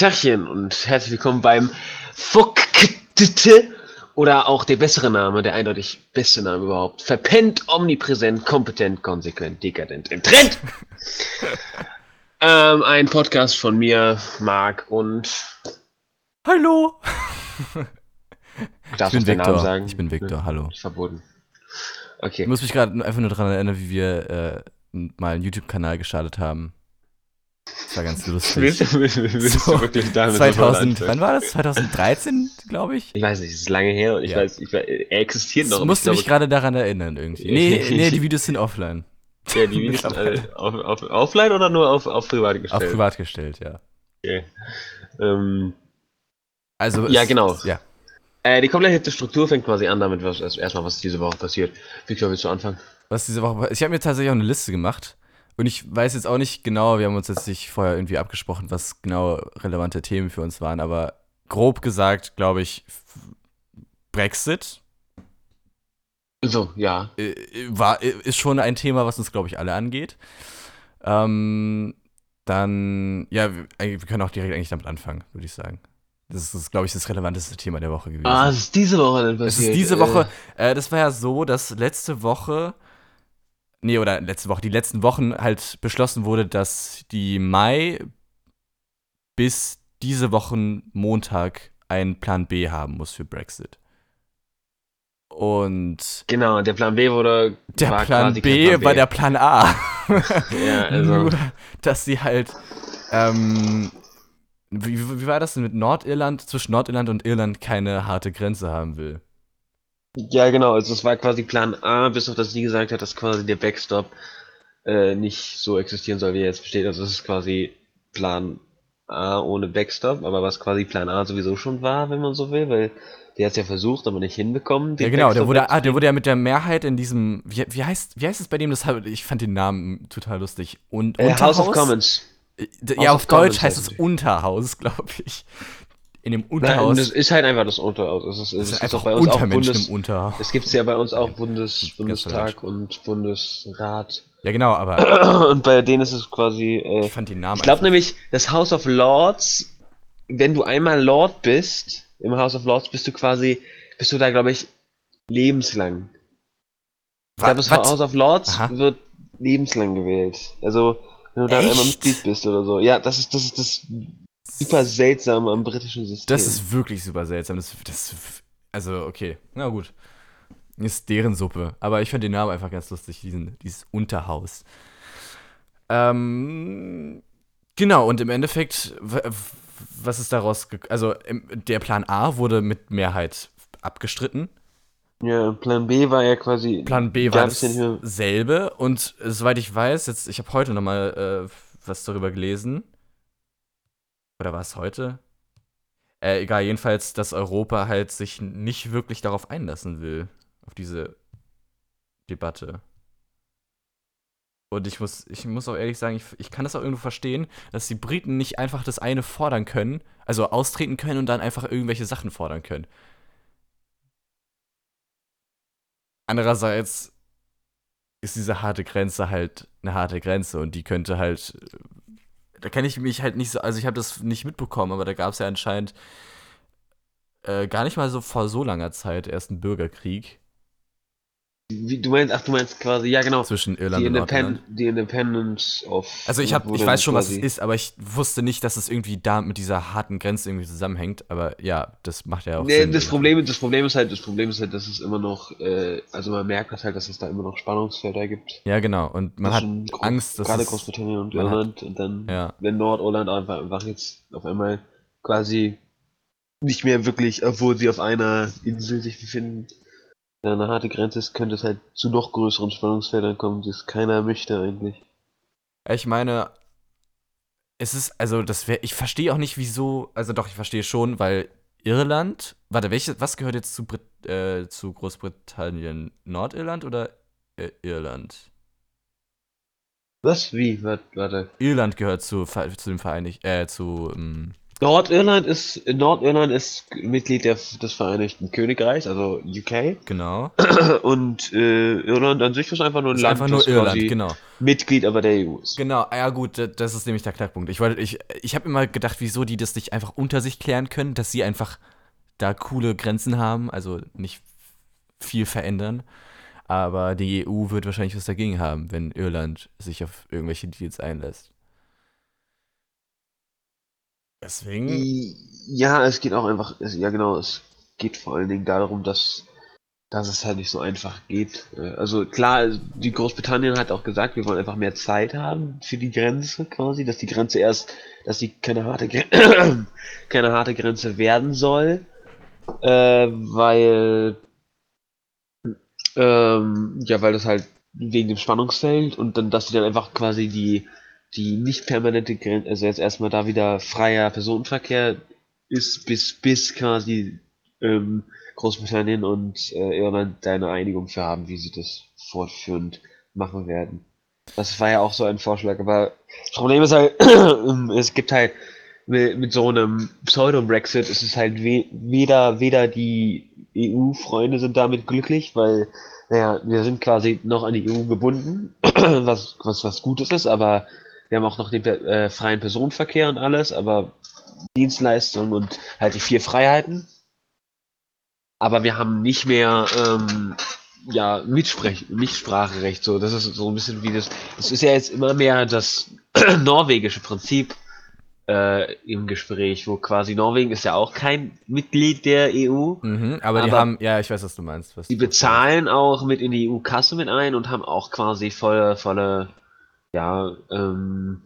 Tachchen und herzlich willkommen beim Fuktete oder auch der bessere Name, der eindeutig beste Name überhaupt. Verpennt, omnipräsent, kompetent, konsequent, dekadent, im Trend. ähm, ein Podcast von mir, Marc und Hallo. darf Ich bin den Namen Victor. sagen? Ich bin Victor, Ja, hallo. Verboten. Ich Okay. muss mich gerade einfach nur daran erinnern, wie wir äh, mal einen YouTube-Kanal gestartet haben. Das war ganz lustig. Willst du, willst, du- willst So, du wirklich damit 2000, sofort wann war das? 2013, glaube ich? Ich weiß nicht, es ist lange her und ich Ja. weiß, ich, er existiert noch. Ich und musste ich mich gerade daran erinnern irgendwie. Nee, nee, die Videos sind offline. Ja, die Videos sind alle auf, auf, offline oder nur auf, auf privat Auf gestellt? privat gestellt, ja. Okay. Ähm, Also Ja, es- genau. Ja. äh, die komplette Struktur fängt quasi an damit, was erst- erstmal, was diese Woche passiert. Victor, willst du anfangen? Was diese Woche. Ich habe mir tatsächlich auch eine Liste gemacht. Und ich weiß jetzt auch nicht genau, wir haben uns jetzt nicht vorher irgendwie abgesprochen, was genau relevante Themen für uns waren, aber grob gesagt, glaube ich, Brexit So, ja. äh, war, äh, ist schon ein Thema, was uns, glaube ich, alle angeht. Ähm, dann, ja, wir, können auch direkt eigentlich damit anfangen, würde ich sagen. Das ist, glaube ich, das relevanteste Thema der Woche gewesen. Ah, es ist diese Woche denn Es passiert. ist diese Äh, Woche, äh, das war ja so, dass letzte Woche, nee, oder letzte Woche, die letzten Wochen halt beschlossen wurde, dass die Mai bis diese Wochen Montag einen Plan B haben muss für Brexit. Und Genau, der Plan B wurde. der Plan B, Plan war der Plan A. Ja, also- Nur, dass sie halt, ähm, wie, wie war das denn mit Nordirland, zwischen Nordirland und Irland keine harte Grenze haben will? Ja, genau, also es war quasi Plan A, bis auf das sie gesagt hat, dass quasi der Backstop äh, nicht so existieren soll, wie er jetzt besteht. Also es ist quasi Plan A ohne Backstop, aber was quasi Plan A sowieso schon war, wenn man so will, weil der hat es ja versucht, aber nicht hinbekommen. Ja, genau, der wurde, ah, der wurde ja mit der Mehrheit in diesem, wie, wie heißt, wie heißt es bei dem? Das ich fand den Namen total lustig. Und äh, House of? Commons. Äh, House Ja, of auf Deutsch Commons heißt es. Unterhaus, glaube ich. In dem Nein, Unterhaus. das ist halt einfach das Unterhaus. Es ist, es ist, ist auch bei uns auch Bundes, im Unterhaus. Es gibt ja bei uns auch Bundes, Bundestag und Bundesrat. Ja, genau, aber Und bei denen ist es quasi. Äh, ich fand den Namen ich glaube nämlich, das House of Lords, wenn du einmal Lord bist, im House of Lords bist du quasi, bist du da, glaube ich, lebenslang. Ich glaube, das? House of Lords Aha. wird lebenslang gewählt. Also, wenn du da einmal Mitglied bist oder so. Ja, das ist das, ist das super seltsame am britischen System. Das ist wirklich super seltsam. Das, das, also, okay, na gut. Ist deren Suppe. Aber ich fand den Namen einfach ganz lustig, diesen, dieses Unterhaus. Ähm, genau, und im Endeffekt, was ist daraus, also der Plan A wurde mit Mehrheit abgestritten. ja, Plan B war ja quasi. Plan B war dasselbe. Und äh, soweit ich weiß, jetzt, ich habe heute noch mal äh, was darüber gelesen. Oder war es heute? Äh, egal, jedenfalls, dass Europa halt sich nicht wirklich darauf einlassen will, auf diese Debatte. Und ich muss, ich muss auch ehrlich sagen, ich, ich kann das auch irgendwo verstehen, dass die Briten nicht einfach das eine fordern können, also austreten können und dann einfach irgendwelche Sachen fordern können. Andererseits ist diese harte Grenze halt eine harte Grenze und die könnte halt, da kann ich mich halt nicht so, also ich habe das nicht mitbekommen, aber da gab es ja anscheinend äh, gar nicht mal so vor so langer Zeit erst einen Bürgerkrieg Wie, du meinst, ach, du meinst quasi, ja, genau. zwischen Irland Die, und. Independ die Independence of. Also ich, hab, ich weiß schon, was es quasi- ist, aber ich wusste nicht, dass es irgendwie da mit dieser harten Grenze irgendwie zusammenhängt. Aber ja, das macht ja auch Nee, Sinn. das Problem, das Problem ist halt, das Problem ist halt, dass es immer noch, äh, also man merkt das halt, dass es da immer noch Spannungsfelder gibt. Ja, genau. Und man hat Gro- Angst, dass gerade Großbritannien und man hat- Irland und dann, Ja. wenn Nordirland einfach, einfach jetzt auf einmal quasi nicht mehr wirklich, obwohl sie auf einer Insel sich befinden, da eine harte Grenze ist, könnte es halt zu noch größeren Spannungsfeldern kommen, das keiner möchte eigentlich. Ich meine, es ist, also das wäre, ich verstehe auch nicht, wieso, also doch, ich verstehe schon, weil Irland, warte, welche, was gehört jetzt zu, Brit, äh, zu Großbritannien? Nordirland oder äh, Irland? Was? Wie? Warte. Irland gehört zu, zu dem Vereinigten, äh, zu, ähm, Nordirland ist Nordirland ist Mitglied der, des Vereinigten Königreichs, also UK. Genau. Und äh, Irland an sich ist einfach nur ein Ist Land, einfach nur Irland, genau. Mitglied aber der EU ist. Genau, ja gut, da- das ist nämlich der Knackpunkt. Ich wollte, ich, ich habe immer gedacht, wieso die das nicht einfach unter sich klären können, dass sie einfach da coole Grenzen haben, also nicht viel verändern. Aber die EU wird wahrscheinlich was dagegen haben, wenn Irland sich auf irgendwelche Deals einlässt. Deswegen. Ja, es geht auch einfach, es, ja genau, es geht vor allen Dingen darum, dass, dass es halt nicht so einfach geht. Äh, Also klar, die Großbritannien hat auch gesagt, wir wollen einfach mehr Zeit haben für die Grenze quasi, dass die Grenze erst, dass die keine harte, keine harte Grenze werden soll, äh, weil, ähm, ja, weil das halt wegen dem Spannungsfeld und dann, dass sie dann einfach quasi die die nicht permanente Grenze, also jetzt erstmal da wieder freier Personenverkehr ist, bis, bis quasi ähm, Großbritannien und äh, Irland da eine Einigung für haben, wie sie das fortführend machen werden. Das war ja auch so ein Vorschlag, aber das Problem ist halt, es gibt halt mit, mit so einem Pseudo-Brexit ist es halt we weder, weder die EU-Freunde sind damit glücklich, weil, naja, wir sind quasi noch an die EU gebunden, was, was, was Gutes ist, aber wir haben auch noch den äh, freien Personenverkehr und alles, aber Dienstleistungen und halt die vier Freiheiten. Aber wir haben nicht mehr ähm, ja, Mitsprech Mitspracherecht. So, das ist so ein bisschen wie das. Das ist ja jetzt immer mehr das norwegische Prinzip äh, im Gespräch, wo quasi Norwegen ist ja auch kein Mitglied der EU. Mhm, aber, die Aber- haben, ja, ich weiß, was du meinst. Was Die bezahlen auch mit in die EU-Kasse mit ein und haben auch quasi volle, volle, ja, ähm,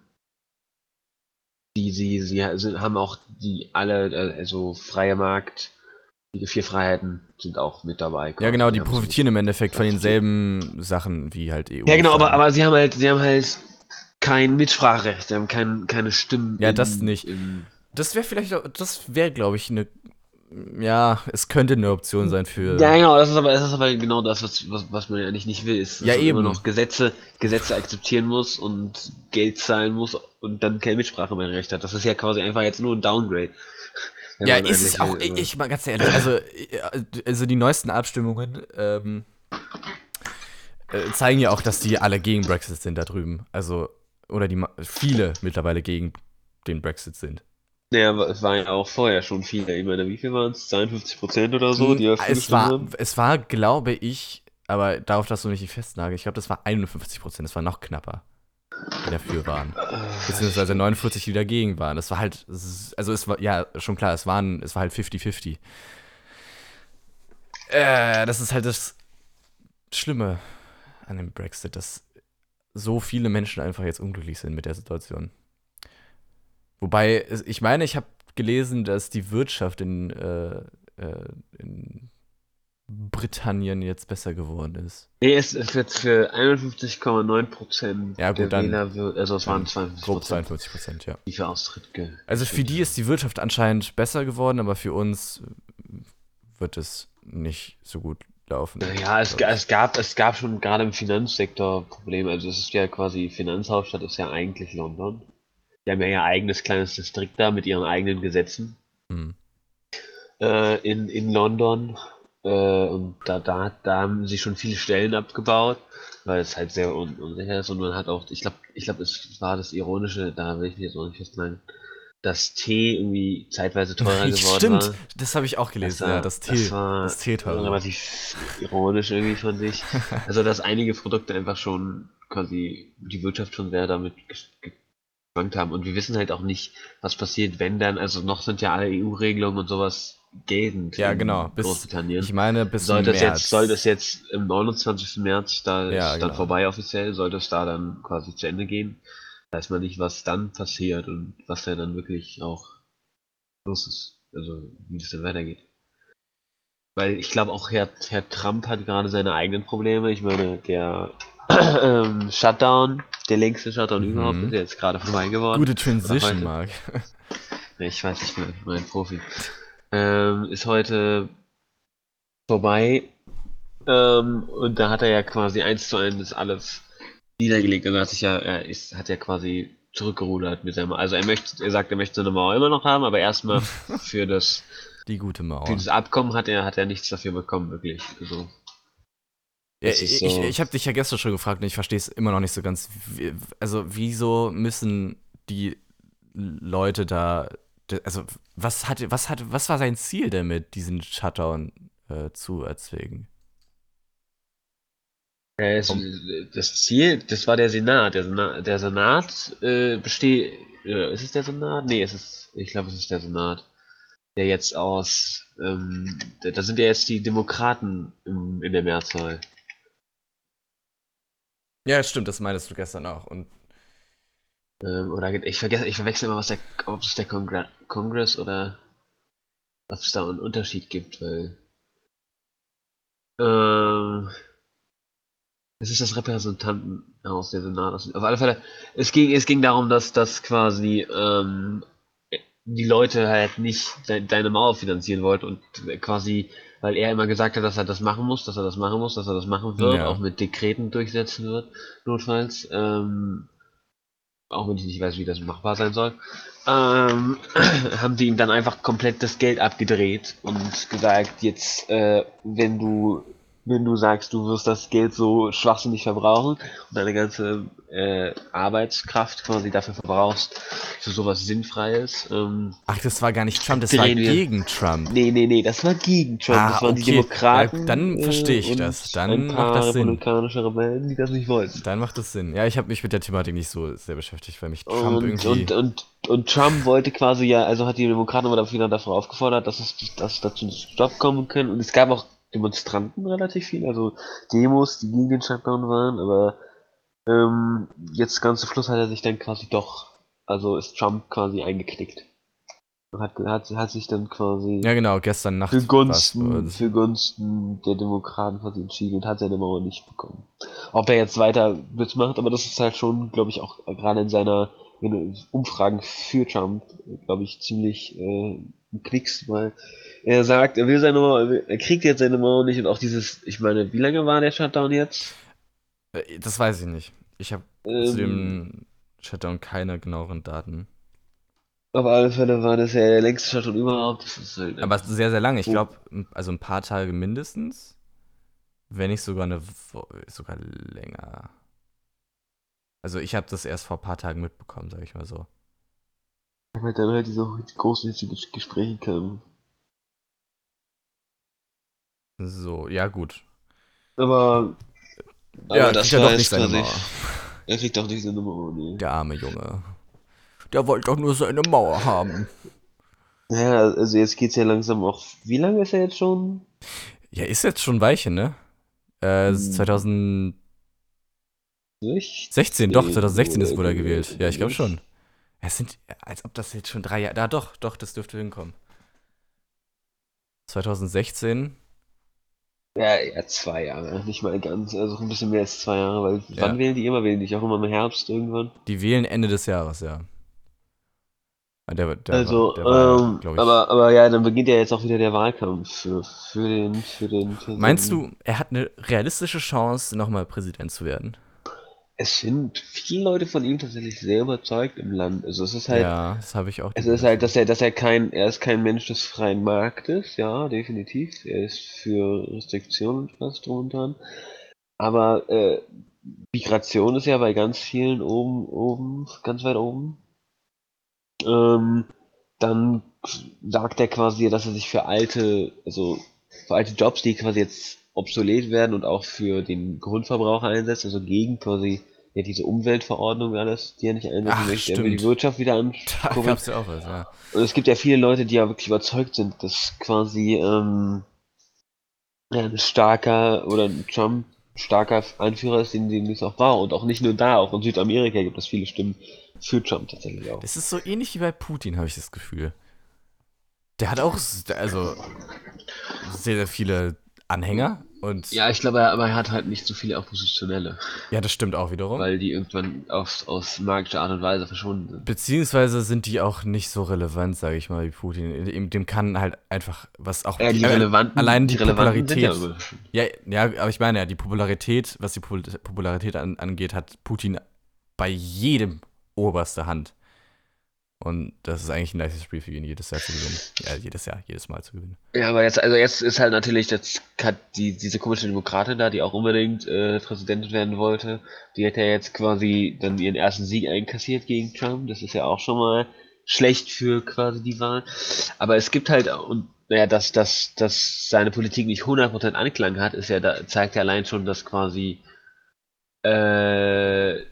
die, sie, sie sind- haben auch die alle, äh, also freie Markt, die vier Freiheiten sind auch mit dabei. Ja, genau, die profitieren im Endeffekt von denselben Sachen wie halt EU. Ja, genau, aber, aber sie haben halt, sie haben halt kein Mitspracherecht, sie haben kein, keine Stimmen. Ja, das nicht. in- Das wäre vielleicht, auch- das wäre, glaube ich, eine. Ja, es könnte eine Option sein für. Ja, genau, das ist aber, das ist aber genau das, was, was, was man ja eigentlich nicht will, ist, dass Ja, man immer eben. noch Gesetze, Gesetze akzeptieren muss und Geld zahlen muss und dann keine Mitsprache mehr recht hat. Das ist ja quasi einfach jetzt nur ein Downgrade. Ja, man ist es auch, will, ich mal ganz ehrlich, also, also die neuesten Abstimmungen ähm, äh, zeigen ja auch, dass die alle gegen Brexit sind da drüben. Also, oder die viele mittlerweile gegen den Brexit sind. Ja, aber es waren ja auch vorher schon viele. Ich meine, wie viel waren es? 52 Prozent oder so, die dafür es gestimmt war, haben? es war, glaube ich, aber darauf, dass du mich nicht festnagelst, ich glaube, das war 51 Prozent, das war noch knapper, die dafür waren. Beziehungsweise 49, die dagegen waren. Das war halt, also es war, ja, schon klar, es waren, es war halt 50-50. Äh, das ist halt das Schlimme an dem Brexit, dass so viele Menschen einfach jetzt unglücklich sind mit der Situation. Wobei, ich meine, ich habe gelesen, dass die Wirtschaft in, äh, äh, in Britannien jetzt besser geworden ist. Nee, es ist jetzt für 51,9 Prozent Ja, gut, der dann- Wähler, wird- also es waren 52 Grob Prozent, 52 Prozent, ja. die für Austritt Also für die ist die Wirtschaft anscheinend besser geworden, aber für uns wird es nicht so gut laufen. Ja, es, es gab es gab schon gerade im Finanzsektor Probleme. Also es ist ja quasi Finanzhauptstadt ist ja eigentlich London. Die haben ja ihr eigenes kleines Distrikt da mit ihren eigenen Gesetzen Hm. äh, in, in London. Äh, und da, da, da haben sie schon viele Stellen abgebaut, weil es halt sehr un unsicher ist. Und man hat auch, ich glaube, ich glaube, es war das Ironische, da will ich mich jetzt auch nicht festnageln, dass Tee irgendwie zeitweise teurer geworden Stimmt, war. das habe ich auch gelesen, ja, das Tee. Das war das Tee teurer. relativ ironisch irgendwie von sich. Also, dass einige Produkte einfach schon quasi die Wirtschaft schon sehr damit geschwankt haben. Und wir wissen halt auch nicht, was passiert, wenn dann, also noch sind ja alle EU-Regelungen und sowas geltend Ja, genau, bis, Großbritannien. ich meine, bis Sollte es, März. jetzt, sollte es jetzt im 29. März, da Ja, ist dann genau. vorbei offiziell, sollte es da dann quasi zu Ende gehen, weiß man nicht, was dann passiert und was da dann wirklich auch los ist. Also, wie das dann weitergeht. Weil ich glaube auch Herr, Herr Trump hat gerade seine eigenen Probleme. Ich meine, der Shutdown, der längste Shutdown Mhm. überhaupt, ist ja jetzt gerade vorbei geworden. Gute Transition. Nee, ich weiß nicht mehr, mein Profi. Ähm, ist heute vorbei. Ähm, und da hat er ja quasi eins zu eins alles niedergelegt. Also hat sich ja, er ist, hat ja quasi zurückgerudert mit seinem. Also er möchte, er sagt, er möchte seine Mauer immer noch haben, aber erstmal für das Die gute Mauer. für das Abkommen hat er hat er nichts dafür bekommen, wirklich. Also, Ja, ich ist ich, so- ich habe dich ja gestern schon gefragt und ich verstehe es immer noch nicht so ganz. Also, wieso müssen die Leute da. Also, was hatte, was hatte, was war sein Ziel damit, diesen Shutdown äh, zu erzwingen? Es, das Ziel, das war der Senat. Der Senat, der Senat äh, besteht. Äh, ist es der Senat? Nee, es ist. Ich glaube, es ist der Senat. Der jetzt aus. Ähm, da, da sind ja jetzt die Demokraten im, in der Mehrzahl. Ja, stimmt, das meintest du gestern auch. Und Ähm, oder ich vergesse, ich verwechsel immer, was der, ob es der Congre Congress oder ob es da einen Unterschied gibt, weil. Ähm, es ist das Repräsentantenhaus der Senat. Auf alle Fälle, es ging, es ging darum, dass, dass quasi ähm, die Leute halt nicht de deine Mauer finanzieren wollten und quasi, weil er immer gesagt hat, dass er das machen muss, dass er das machen muss, dass er das machen wird, Ja. auch mit Dekreten durchsetzen wird, notfalls. Ähm, auch wenn ich nicht weiß, wie das machbar sein soll, ähm, haben die ihm dann einfach komplett das Geld abgedreht und gesagt, jetzt, äh, wenn du, wenn du sagst, du wirst das Geld so schwachsinnig verbrauchen und deine ganze äh, Arbeitskraft quasi dafür verbrauchst, für sowas Sinnfreies, ähm, ach, das war gar nicht Trump, das war gegen Trump. nee, nee, nee, das war gegen Trump, Ah, das waren die okay. Demokraten. Ja, dann verstehe ich das. Dann macht das Sinn. republikanische Rebellen, die das nicht wollten. Dann macht das Sinn. Ja, ich habe mich mit der Thematik nicht so sehr beschäftigt, weil mich Trump Und, irgendwie. und, und, und Trump wollte quasi ja, also hat die Demokraten aber dafür, dafür aufgefordert, dass es dass dazu zu Stopp kommen können. Und es gab auch Demonstranten relativ viel, also Demos, die gegen den Shutdown waren, aber ähm, jetzt ganz zum Schluss hat er sich dann quasi doch, also ist Trump quasi eingeknickt. Und hat, hat, hat sich dann quasi ja, genau, gestern Nacht. für war's bei Gunsten, uns. für Gunsten der Demokraten quasi entschieden und hat seine Mauer nicht bekommen. Ob er jetzt weiter mitmacht, aber das ist halt schon, glaube ich, auch gerade in seiner in Umfragen für Trump, glaube ich, ziemlich äh, ein Knicks, weil er sagt, er will seine Mauer, er, kriegt jetzt seine Mauer nicht und auch dieses, ich meine, wie lange war der Shutdown jetzt? Äh, Das weiß ich nicht. Ich habe zu Ähm, dem Shutdown keine genaueren Daten. auf alle Fälle war das ja der längste Shutdown überhaupt. Halt Aber sehr, sehr lange. Ich Oh. glaube, also ein paar Tage mindestens. Wenn nicht sogar eine Wo sogar länger. Also ich habe das erst vor ein paar Tagen mitbekommen, sage ich mal so. weil dann halt diese großen Gespräche kamen. So, ja gut. Aber, ja, aber das kriegt ja doch nicht seine Mauer. er kriegt doch nicht seine Mauer, nee. Der arme Junge. Der wollte doch nur seine Mauer haben. Ja, also jetzt geht's ja langsam auch. Wie lange ist er jetzt schon? Ja, ist jetzt schon ein Weilchen, ne? Äh, Hm. 2016, Nicht? doch, Nee, 2016 ist wurde er äh, gewählt. Ja, ich glaube schon. Es sind, als ob das jetzt schon drei Jahre, da doch, doch, das dürfte hinkommen. 2016, Ja, ja, zwei Jahre, nicht mal ganz, also ein bisschen mehr als zwei Jahre, weil Ja. wann wählen die immer? Wählen die auch immer im Herbst irgendwann? die wählen Ende des Jahres, ja. Ah, Der, der also, war, war, ähm, ich, aber, aber ja, dann beginnt ja jetzt auch wieder der Wahlkampf für, für den, für den. Für Meinst den- du, er hat eine realistische Chance, nochmal Präsident zu werden? Es sind viele Leute von ihm tatsächlich sehr überzeugt im Land. Also es ist halt, ja, das habe ich auch. es ist halt, dass er, dass er kein, er ist kein Mensch des freien Marktes, ja, definitiv. Er ist für Restriktionen und was dran. Aber äh, Migration ist ja bei ganz vielen oben, oben, ganz weit oben. Ähm, dann sagt er quasi, dass er sich für alte, also für alte Jobs, die quasi jetzt obsolet werden und auch für den Grundverbraucher einsetzt, also gegen quasi ja, diese Umweltverordnung alles, die er nicht einsetzen Ach, möchte. Er will die stimmt. Wirtschaft wieder ankurbeln. ja auch was, ja. Und es gibt ja viele Leute, die ja wirklich überzeugt sind, dass quasi ähm, ein starker oder ein Trump starker Anführer ist, den, den es auch war. Und auch nicht nur da, auch in Südamerika gibt es viele Stimmen für Trump tatsächlich auch. Das ist so ähnlich wie bei Putin, habe ich das Gefühl. Der hat auch, also, sehr, sehr viele Anhänger und Ja, ich glaube, er- aber er hat halt nicht so viele Oppositionelle, ja, das stimmt auch wiederum. weil die irgendwann auf, aus magischer Art und Weise verschwunden sind. Beziehungsweise sind die auch nicht so relevant, sage ich mal, wie Putin. Dem, kann halt einfach, was auch Ja, die relevanten, allein die, relevanten sind ja Popularität. überraschend. Ja, ja, aber ich meine ja, die Popularität, was die Popul- Popularität an, angeht, hat Putin bei jedem oberste Hand. Und das ist eigentlich ein leichtes Spiel für ihn, jedes Jahr zu gewinnen. Ja, jedes Jahr, jedes Mal zu gewinnen. Ja, aber jetzt, also jetzt ist halt natürlich, das hat die, diese komische Demokratin da, die auch unbedingt äh, Präsidentin werden wollte, die hat ja jetzt quasi dann ihren ersten Sieg einkassiert gegen Trump. Das ist ja auch schon mal schlecht für quasi die Wahl. Aber es gibt halt, und naja, dass, dass, dass seine Politik nicht 100% Anklang hat, ist ja, da zeigt ja allein schon, dass quasi äh,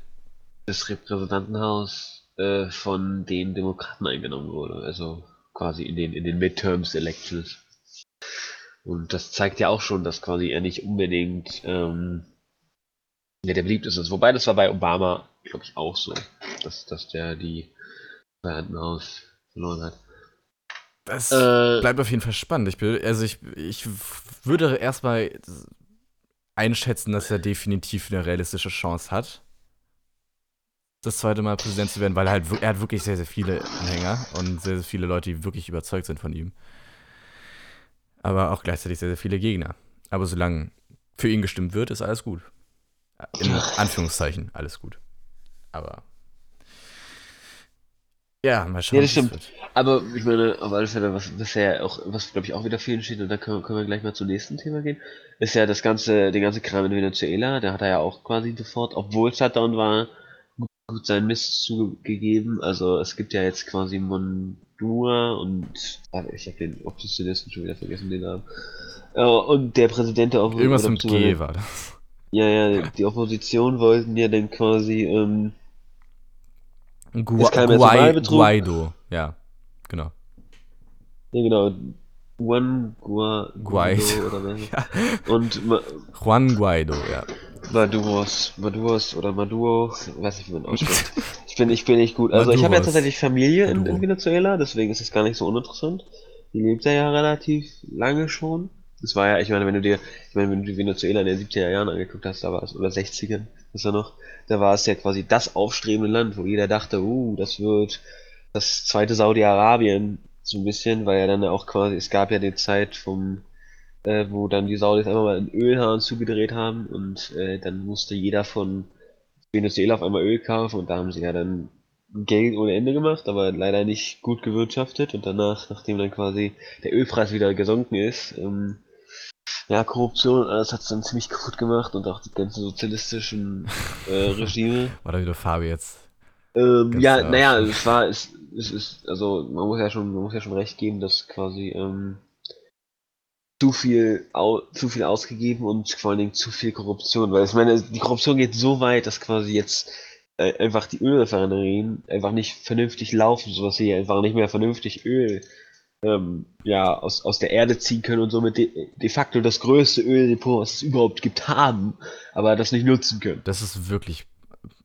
das Repräsentantenhaus äh, von den Demokraten eingenommen wurde. Also quasi in den, in den Midterms Elections. Und das zeigt ja auch schon, dass quasi er nicht unbedingt ähm, ja, der beliebteste ist. Wobei das war bei Obama, glaube ich, auch so, dass, dass der die Repräsentantenhaus verloren hat. Das äh, bleibt auf jeden Fall spannend. Ich, bin, also ich, ich würde erstmal einschätzen, dass er definitiv eine realistische Chance hat das zweite Mal Präsident zu werden, weil er halt er hat wirklich sehr, sehr viele Anhänger und sehr, sehr viele Leute, die wirklich überzeugt sind von ihm. Aber auch gleichzeitig sehr, sehr viele Gegner. Aber solange für ihn gestimmt wird, ist alles gut. In Anführungszeichen, alles gut. Aber. Ja, mal schauen. Ja, das stimmt. Aber ich meine, auf alle Fälle, was bisher auch, was glaube ich auch wieder vielen steht, und da können, können, wir gleich mal zum nächsten Thema gehen, ist ja das ganze, den ganze Kram in Venezuela, da hat er ja auch quasi sofort, obwohl Shutdown war, gut seinen Mist zugegeben. Also es gibt ja jetzt quasi Mondua und warte, ich habe den Oppositionisten schon wieder vergessen, den Namen. Äh, und der Präsident der Opposition. Irgendwas mit G war das. Ja, ja, die Opposition wollten ja dann quasi ähm, Gu Guai Guaido, ja, genau. Ja, genau. Juan Guaido oder ja. Und Juan Guaido, ja. Maduros, Maduros oder Maduro, weiß nicht, wie man ausspricht. ich bin, ich bin nicht gut. Also Maduros. ich habe ja tatsächlich Familie in, in, Venezuela, deswegen ist es gar nicht so uninteressant. Die lebt ja, ja relativ lange schon. Das war ja, ich meine, wenn du dir, ich meine, wenn du die Venezuela in den 70er Jahren angeguckt hast, da war es, oder 60ern, ist er noch, da war es ja quasi das aufstrebende Land, wo jeder dachte, uh, das wird das zweite Saudi-Arabien, so ein bisschen, weil ja dann auch quasi, es gab ja die Zeit vom äh, wo dann die Saudis einfach mal einen Ölhahn zugedreht haben und äh, dann musste jeder von Venezuela auf einmal Öl kaufen und da haben sie ja dann Geld ohne Ende gemacht, aber leider nicht gut gewirtschaftet und danach, nachdem dann quasi der Ölpreis wieder gesunken ist, ähm, ja, Korruption, alles hat es dann ziemlich kaputt gemacht und auch die ganzen sozialistischen äh, Regime. War da wieder Fabi jetzt? Ähm, ja, naja, es war, es, es ist, also man muss ja schon, man muss ja schon recht geben, dass quasi, ähm, zu viel, au, zu viel ausgegeben und vor allen Dingen zu viel Korruption. Weil ich meine, die Korruption geht so weit, dass quasi jetzt äh, einfach die Ölrefinerien einfach nicht vernünftig laufen, sodass sie einfach nicht mehr vernünftig Öl ähm, ja, aus, aus der Erde ziehen können und somit de, de facto das größte Öldepot, was es überhaupt gibt, haben, aber das nicht nutzen können. Das ist wirklich,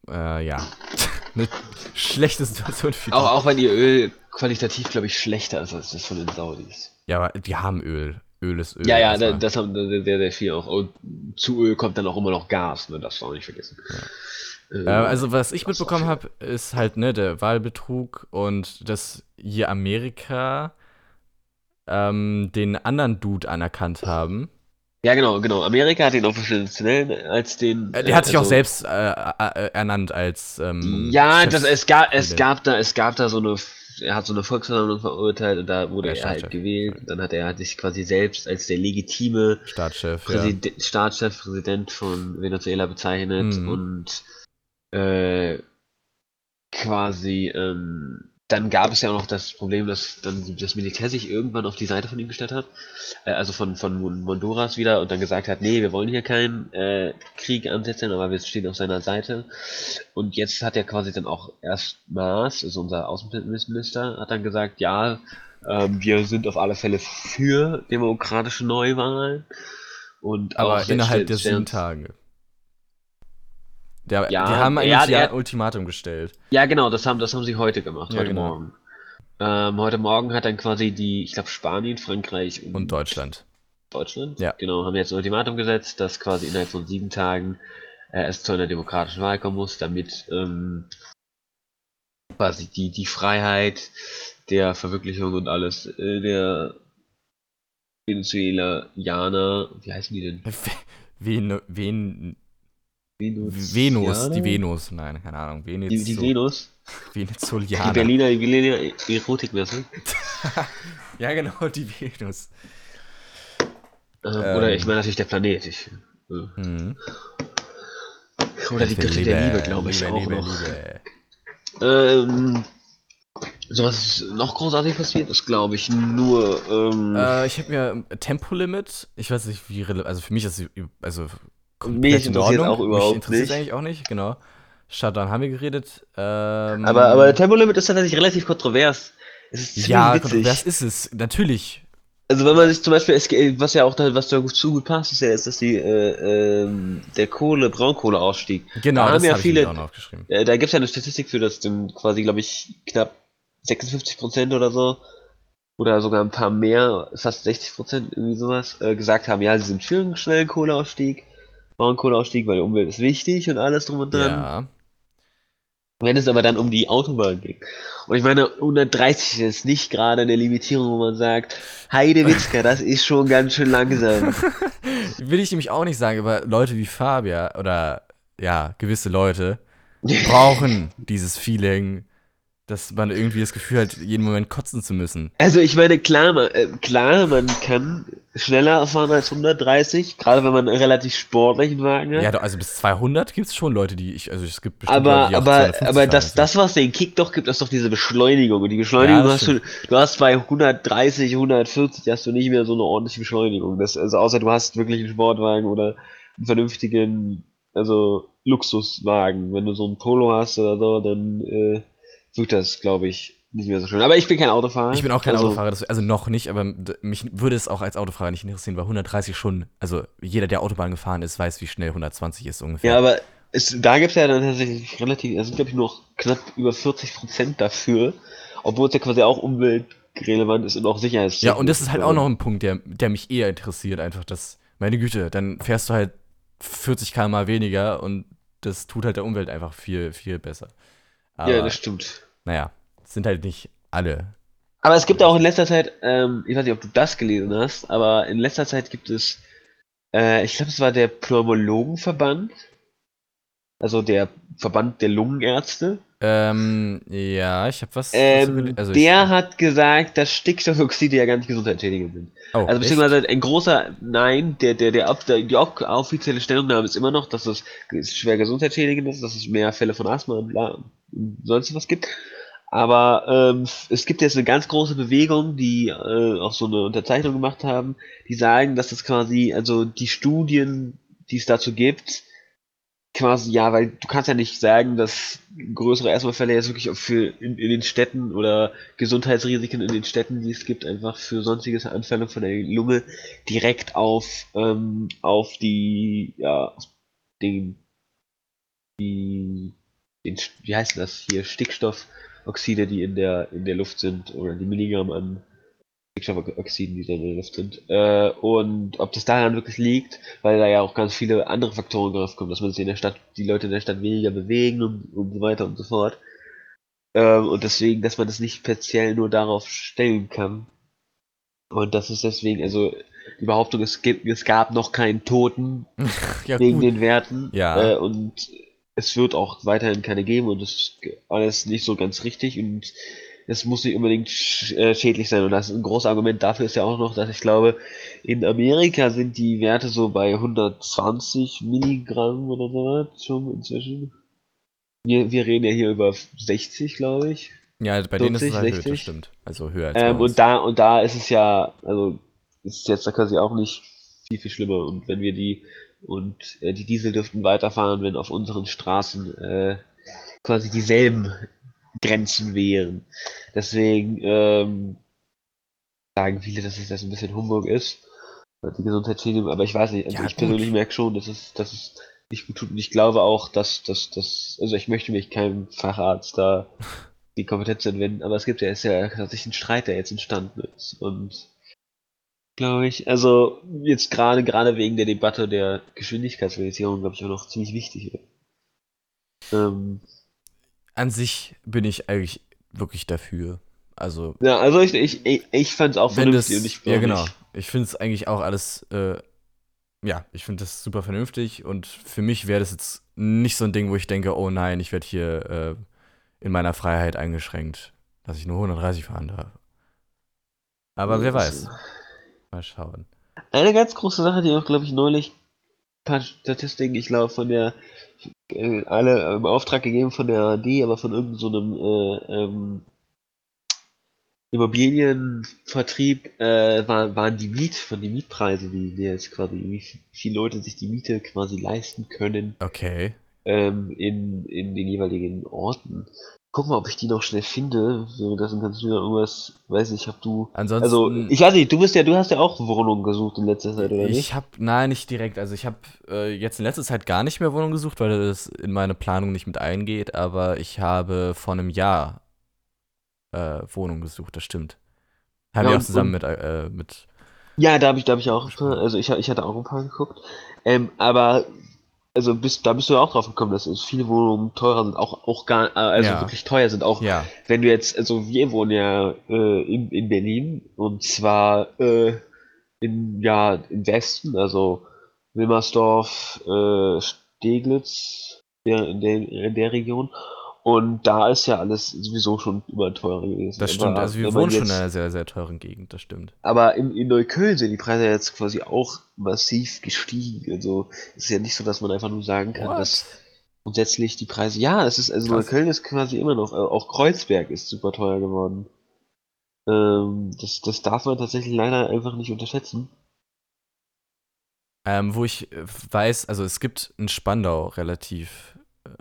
äh, ja, eine schlechte Situation für die. Auch, auch wenn ihr Öl qualitativ, glaube ich, schlechter ist als das von den Saudis. Ja, aber die haben Öl. Öl ist Öl. Ja, ja, das, das haben sehr, sehr viel auch. Und zu Öl kommt dann auch immer noch Gas, ne? Das darf man nicht vergessen. Ja. Äh, also, was ich mitbekommen habe, ist halt, ne, der Wahlbetrug und dass hier Amerika ähm, den anderen Dude anerkannt haben. Ja, genau, genau. Amerika hat den offiziell als den. Äh, der hat sich also, auch selbst äh, äh, ernannt als. Ähm, ja, das, es, gab, es, gab da, es gab da so eine er hat so eine Volksversammlung verurteilt und da wurde ja, er halt gewählt. Dann hat er sich quasi selbst als der legitime Staatschef, Präsid ja. Staatschef, Präsident von Venezuela bezeichnet mhm. und äh, quasi ähm, dann gab es ja auch noch das Problem, dass dann das Militär sich irgendwann auf die Seite von ihm gestellt hat, äh, also von, von Honduras wieder und dann gesagt hat, nee, wir wollen hier keinen äh, Krieg ansetzen, aber wir stehen auf seiner Seite. Und jetzt hat er quasi dann auch erstmals, also unser Außenminister, hat dann gesagt, ja, ähm, wir sind auf alle Fälle für demokratische Neuwahlen. Und aber innerhalb der sieben Tage. Der, ja, die haben ein ja, Ultimatum gestellt. Ja, genau, das haben, das haben sie heute gemacht, ja, heute genau. Morgen. Ähm, heute Morgen hat dann quasi die, ich glaube, Spanien, Frankreich und, und, Deutschland. Deutschland? Ja. Genau, haben jetzt ein Ultimatum gesetzt, dass quasi innerhalb von sieben Tagen äh, es zu einer demokratischen Wahl kommen muss, damit ähm, quasi die, die Freiheit der Verwirklichung und alles äh, der Venezuelaner, wie heißen die denn? Ven, Ven Venus. Venus, die Venus, nein, keine Ahnung. Venus. Die, die Venus? Die Venezuelaner. Berliner, die Berliner Erotikmesse. ja, genau, die Venus. Ähm, oder Ähm. ich meine natürlich der Planet. Ich, äh, Mhm. oder die Göttin der Liebe, glaube ich, Liebe, auch Liebe, noch. Liebe. Ähm, so was ist noch großartig passiert ist, glaube ich, nur. Ähm, Äh, ich habe mir Tempolimit, ich weiß nicht, wie relevant, also für mich ist also Mich interessiert auch überhaupt Mich interessiert nicht. eigentlich auch nicht, genau. Shutdown haben wir geredet. Ähm, aber, aber Tempolimit ist tatsächlich relativ kontrovers. Es ist ziemlich ja, witzig. kontrovers ist es, natürlich. Also wenn man sich zum Beispiel, was ja auch da, was da gut zu gut passt, ist ja, ist, dass die, äh, ähm, der Kohle, Braunkohleausstieg. Genau, Da das haben ja ich viele- mir auch noch aufgeschrieben. Äh, da gibt es ja eine Statistik für, dass dann quasi, glaube ich, knapp 56 Prozent oder so, oder sogar ein paar mehr, fast 60 Prozent, irgendwie sowas, äh, gesagt haben, ja, sie sind für einen schnellen Kohleausstieg, Braunkohleausstieg, weil die Umwelt ist wichtig und alles drum und dran. Ja. Wenn es aber dann um die Autobahn ging. Und ich meine, 130 ist nicht gerade eine Limitierung, wo man sagt, Heidewitzka, das ist schon ganz schön langsam. Will ich nämlich auch nicht sagen, aber Leute wie Fabia oder ja, gewisse Leute brauchen dieses Feeling, dass man irgendwie das Gefühl hat, jeden Moment kotzen zu müssen. Also ich meine, klar, man, äh, klar, man kann schneller fahren als 130, gerade wenn man einen relativ sportlichen Wagen hat. Ja, also bis 200 gibt es schon Leute, die ich, also es gibt bestimmt aber Leute, die aber, 250 aber das, das, was den Kick doch gibt, ist doch diese Beschleunigung. Und die Beschleunigung Ja, hast du, du hast bei 130, 140 hast du nicht mehr so eine ordentliche Beschleunigung. Das, also außer du hast wirklich einen Sportwagen oder einen vernünftigen, also Luxuswagen. Wenn du so einen Polo hast oder so, dann äh, wird das, glaube ich, nicht mehr so schön. Aber ich bin kein Autofahrer. Ich bin auch kein also, Autofahrer, das, also noch nicht, aber mich würde es auch als Autofahrer nicht interessieren, weil 130 schon, also jeder, der Autobahn gefahren ist, weiß, wie schnell 120 ist ungefähr. Ja, aber es, da gibt es ja dann tatsächlich relativ, es sind glaube ich nur noch knapp über 40% dafür, obwohl es ja quasi auch umweltrelevant ist und auch sicherheitstechnisch. Ja, und das ist halt auch noch ein Punkt, der, der mich eher interessiert, einfach das, meine Güte, dann fährst du halt 40 km weniger und das tut halt der Umwelt einfach viel, viel besser. Aber, Ja, das stimmt. Naja, es sind halt nicht alle. Aber es gibt auch in letzter Zeit, ähm, ich weiß nicht, ob du das gelesen hast, aber in letzter Zeit gibt es, äh, ich glaube, es war der Pneumologenverband, also der Verband der Lungenärzte. Ähm, ja, ich habe was. Ähm, also der ich, hat gesagt, dass Stickstoffoxide ja gar nicht gesundheitsschädigend sind. oh, Also echt? beziehungsweise ein großer Nein, der, der, der, der die offizielle Stellungnahme ist immer noch, dass es schwer gesundheitsschädigend ist, dass es mehr Fälle von Asthma und, bla und sonst was gibt. Aber ähm, es gibt jetzt eine ganz große Bewegung, die äh, auch so eine Unterzeichnung gemacht haben, die sagen, dass das quasi, also die Studien, die es dazu gibt, quasi, ja, weil du kannst ja nicht sagen, dass größere Asthmafälle jetzt wirklich für in, in den Städten oder Gesundheitsrisiken in den Städten, die es gibt, einfach für sonstiges Anfälle von der Lunge direkt auf, ähm, auf die, ja, auf den, die, den, wie heißt das hier, Stickstoffoxide, die in der, in der Luft sind, oder die Milligramm an Stickstoffoxiden, die da in der Luft sind. Äh, und ob das daran wirklich liegt, weil da ja auch ganz viele andere Faktoren drauf kommen, dass man sich in der Stadt, die Leute in der Stadt weniger bewegen und, und so weiter und so fort. Ähm, und deswegen, dass man das nicht speziell nur darauf stellen kann. Und das ist deswegen, also die Behauptung, es gibt, es gab noch keinen Toten ja, wegen gut. den Werten. Ja. Äh, und es wird auch weiterhin keine geben und das ist alles nicht so ganz richtig und es muss nicht unbedingt sch äh, schädlich sein. Und das ist ein großes Argument dafür ist ja auch noch, dass ich glaube, in Amerika sind die Werte so bei 120 Milligramm oder so schon inzwischen. Wir, wir reden ja hier über 60, glaube ich. Ja, bei denen ist es 40, halt höher, das 60. stimmt. Also höher als Ähm, und da und da ist es ja, also ist jetzt da quasi auch nicht viel, viel schlimmer. Und wenn wir die und äh, die Diesel dürften weiterfahren, wenn auf unseren Straßen äh, quasi dieselben Grenzen wären. Deswegen ähm, sagen viele, dass es das ein bisschen Humbug ist. Die Gesundheitsschädigung, aber ich weiß nicht, also Ja, ich gut. persönlich merke schon, dass es, dass es nicht gut tut. Und ich glaube auch, dass, dass, dass, also ich möchte mich keinem Facharzt da die Kompetenz entwenden, aber es gibt ja, ist ja tatsächlich ein Streit, der jetzt entstanden ist. Und glaube ich, also jetzt gerade, gerade wegen der Debatte der Geschwindigkeitsreduzierung, glaube ich, auch noch ziemlich wichtig. Ähm, An sich bin ich eigentlich wirklich dafür. Also, ja, also ich, ich, ich, ich fand es auch wenn das. vernünftig und ich Ja, genau. Ich finde es eigentlich auch alles. Äh, ja, ich finde das super vernünftig und für mich wäre das jetzt nicht so ein Ding, wo ich denke, oh nein, ich werde hier äh, in meiner Freiheit eingeschränkt, dass ich nur 130 fahren darf. Aber wer weiß. Mal schauen. Eine ganz große Sache, die auch, glaube ich, neulich ein paar Statistiken, ich glaube, von der äh, alle im Auftrag gegeben von der ARD, aber von irgendeinem so äh, ähm, Immobilienvertrieb äh, war, waren die Miet, von den Mietpreise, die, die jetzt quasi, wie viele Leute sich die Miete quasi leisten können Okay. ähm, in, in den jeweiligen Orten. Guck mal, ob ich die noch schnell finde. Währenddessen kannst du ja irgendwas, weiß ich, hab du. Ansonsten. Also, ich weiß nicht, du bist ja, du hast ja auch Wohnungen gesucht in letzter Zeit, oder nicht? Ich habe, nein, nicht direkt. Also ich habe äh, jetzt in letzter Zeit gar nicht mehr Wohnung gesucht, weil das in meine Planung nicht mit eingeht. Aber ich habe vor einem Jahr äh, Wohnung gesucht. Das stimmt. Haben Ja, wir auch und- zusammen und- mit, äh, mit. Ja, da habe ich, da hab ich auch also ich, ich hatte auch ein paar geguckt. Ähm, aber, also bist, da bist du ja auch drauf gekommen, dass viele Wohnungen teurer sind, auch, auch gar, äh, also Ja. wirklich teuer sind, auch Ja. wenn du jetzt, also wir wohnen ja äh, in, in Berlin und zwar äh, in, ja, im Westen, also Wilmersdorf, äh, Steglitz, der, in, der, in der Region. Und da ist ja alles sowieso schon immer teurer gewesen. Das Aber stimmt. Also wir wohnen schon in einer sehr, sehr teuren Gegend. Das stimmt. aber in, in Neukölln sind die Preise jetzt quasi auch massiv gestiegen. Also es ist ja nicht so, dass man einfach nur sagen kann, What? dass grundsätzlich die Preise. Ja, es ist, also Krass. Neukölln ist quasi immer noch, äh, auch Kreuzberg ist super teuer geworden. Ähm, das, das darf man tatsächlich leider einfach nicht unterschätzen. Ähm, wo ich äh, weiß, also es gibt in Spandau relativ,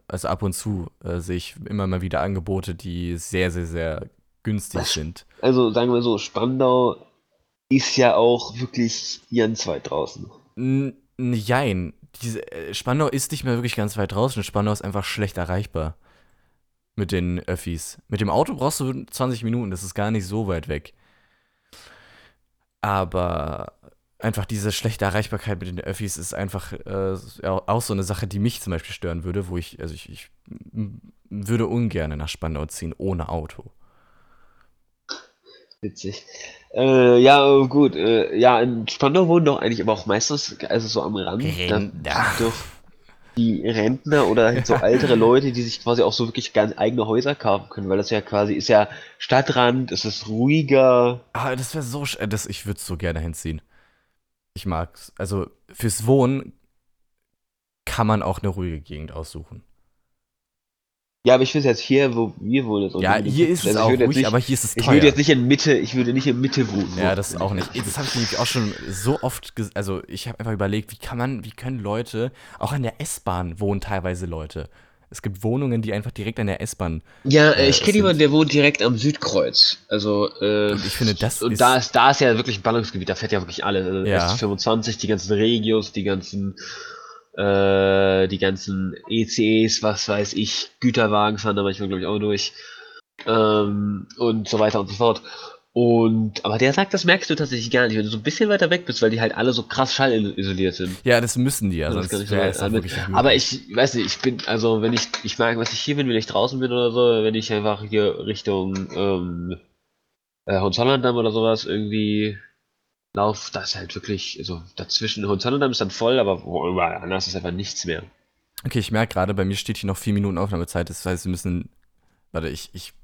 also ab und zu äh, sehe ich immer mal wieder Angebote, die sehr, sehr, sehr günstig Was? sind. Also sagen wir so, Spandau ist ja auch wirklich ganz weit draußen. N jein. Diese, äh, Spandau ist nicht mehr wirklich ganz weit draußen. Spandau ist einfach schlecht erreichbar. Mit den Öffis. Mit dem Auto brauchst du 20 Minuten, das ist gar nicht so weit weg. Aber einfach diese schlechte Erreichbarkeit mit den Öffis ist einfach äh, ja, auch so eine Sache, die mich zum Beispiel stören würde, wo ich, also ich, ich würde ungern nach Spandau ziehen ohne Auto. Witzig. Äh, ja, äh, gut. Äh, ja, in Spandau wohnen doch eigentlich aber auch meistens, also so am Rand, Rentner. doch die Rentner oder halt so ältere Leute, die sich quasi auch so wirklich ganz eigene Häuser kaufen können, weil das ja quasi ist ja Stadtrand, es ist ruhiger. Ah, das wäre so, äh, das, ich würde so gerne hinziehen. Ich mag's. Also fürs Wohnen kann man auch eine ruhige Gegend aussuchen. Ja, aber ich finde jetzt hier, wo wir wohnen, Ja, hier ist es also ich auch ruhig, nicht, aber hier ist es ich teuer. würde jetzt nicht in Mitte, ich würde nicht in Mitte wohnen. ja, das auch nicht. Das habe ich nämlich auch schon so oft, also ich habe einfach überlegt, wie kann man, wie können Leute, auch an der S-Bahn wohnen teilweise Leute. Es gibt Wohnungen, die einfach direkt an der S-Bahn. Ja, Äh, ich kenne jemanden, der wohnt direkt am Südkreuz. Also, äh, Und ich finde, das und ist- da ist, da ist ja wirklich ein Ballungsgebiet, da fährt ja wirklich alles. Also Ja. S25, die ganzen Regios, die ganzen, äh, die ganzen ECEs, was weiß ich, Güterwagen fahren da manchmal, glaube ich, auch durch. Ähm, und so weiter und so fort. Und, aber der sagt, das merkst du tatsächlich gar nicht, wenn du so ein bisschen weiter weg bist, weil die halt alle so krass schallisoliert sind. Ja, das müssen die ja, Ja, das sonst ich wäre so nicht Aber ich weiß nicht, ich bin, also wenn ich, ich mag, was ich hier bin, wenn ich draußen bin oder so, wenn ich einfach hier Richtung ähm, äh, Hohenzollern-Damm oder sowas irgendwie lauf, das ist halt wirklich, also dazwischen, Hohenzollern-Damm ist dann voll, aber wo- überall anders ist einfach nichts mehr. Okay, ich merke gerade, bei mir steht hier noch vier Minuten Aufnahmezeit. Das heißt, wir müssen. Warte, ich, ich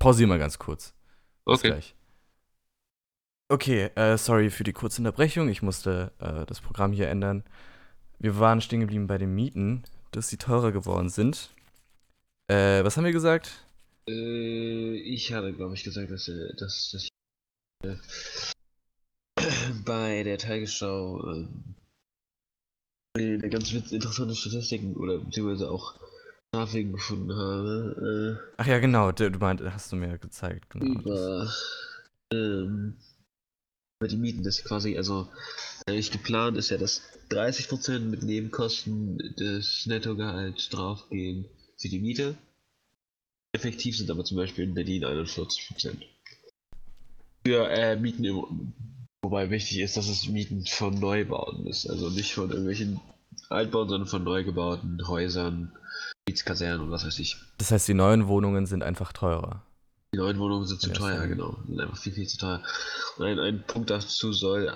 pausiere mal ganz kurz. Bis gleich. Okay, äh, sorry für die kurze Unterbrechung. Ich musste äh, das Programm hier ändern. Wir waren stehen geblieben bei den Mieten, dass sie teurer geworden sind. Äh, was haben wir gesagt? Äh, ich habe, glaube ich, gesagt, dass, äh, dass, dass ich äh, bei der Tagesschau eine ganz interessante Statistiken oder beziehungsweise auch Grafiken gefunden habe. Ach ja, genau, du, du meint, hast du mir gezeigt. Genau. über, ähm, über die Mieten. Das quasi, also eigentlich geplant ist ja, dass 30% mit Nebenkosten des Nettogehalts draufgehen für die Miete. Effektiv sind aber zum Beispiel in Berlin 41%. Für äh, Mieten im, Wobei wichtig ist, dass es Mieten von Neubauten ist. Also nicht von irgendwelchen Altbauten, sondern von neu gebauten Häusern, Mietskasernen und was weiß ich. Das heißt, die neuen Wohnungen sind einfach teurer. Die neuen Wohnungen sind zu Ja, teuer, genau. Sind einfach viel, viel zu teuer. Und ein, ein Punkt dazu soll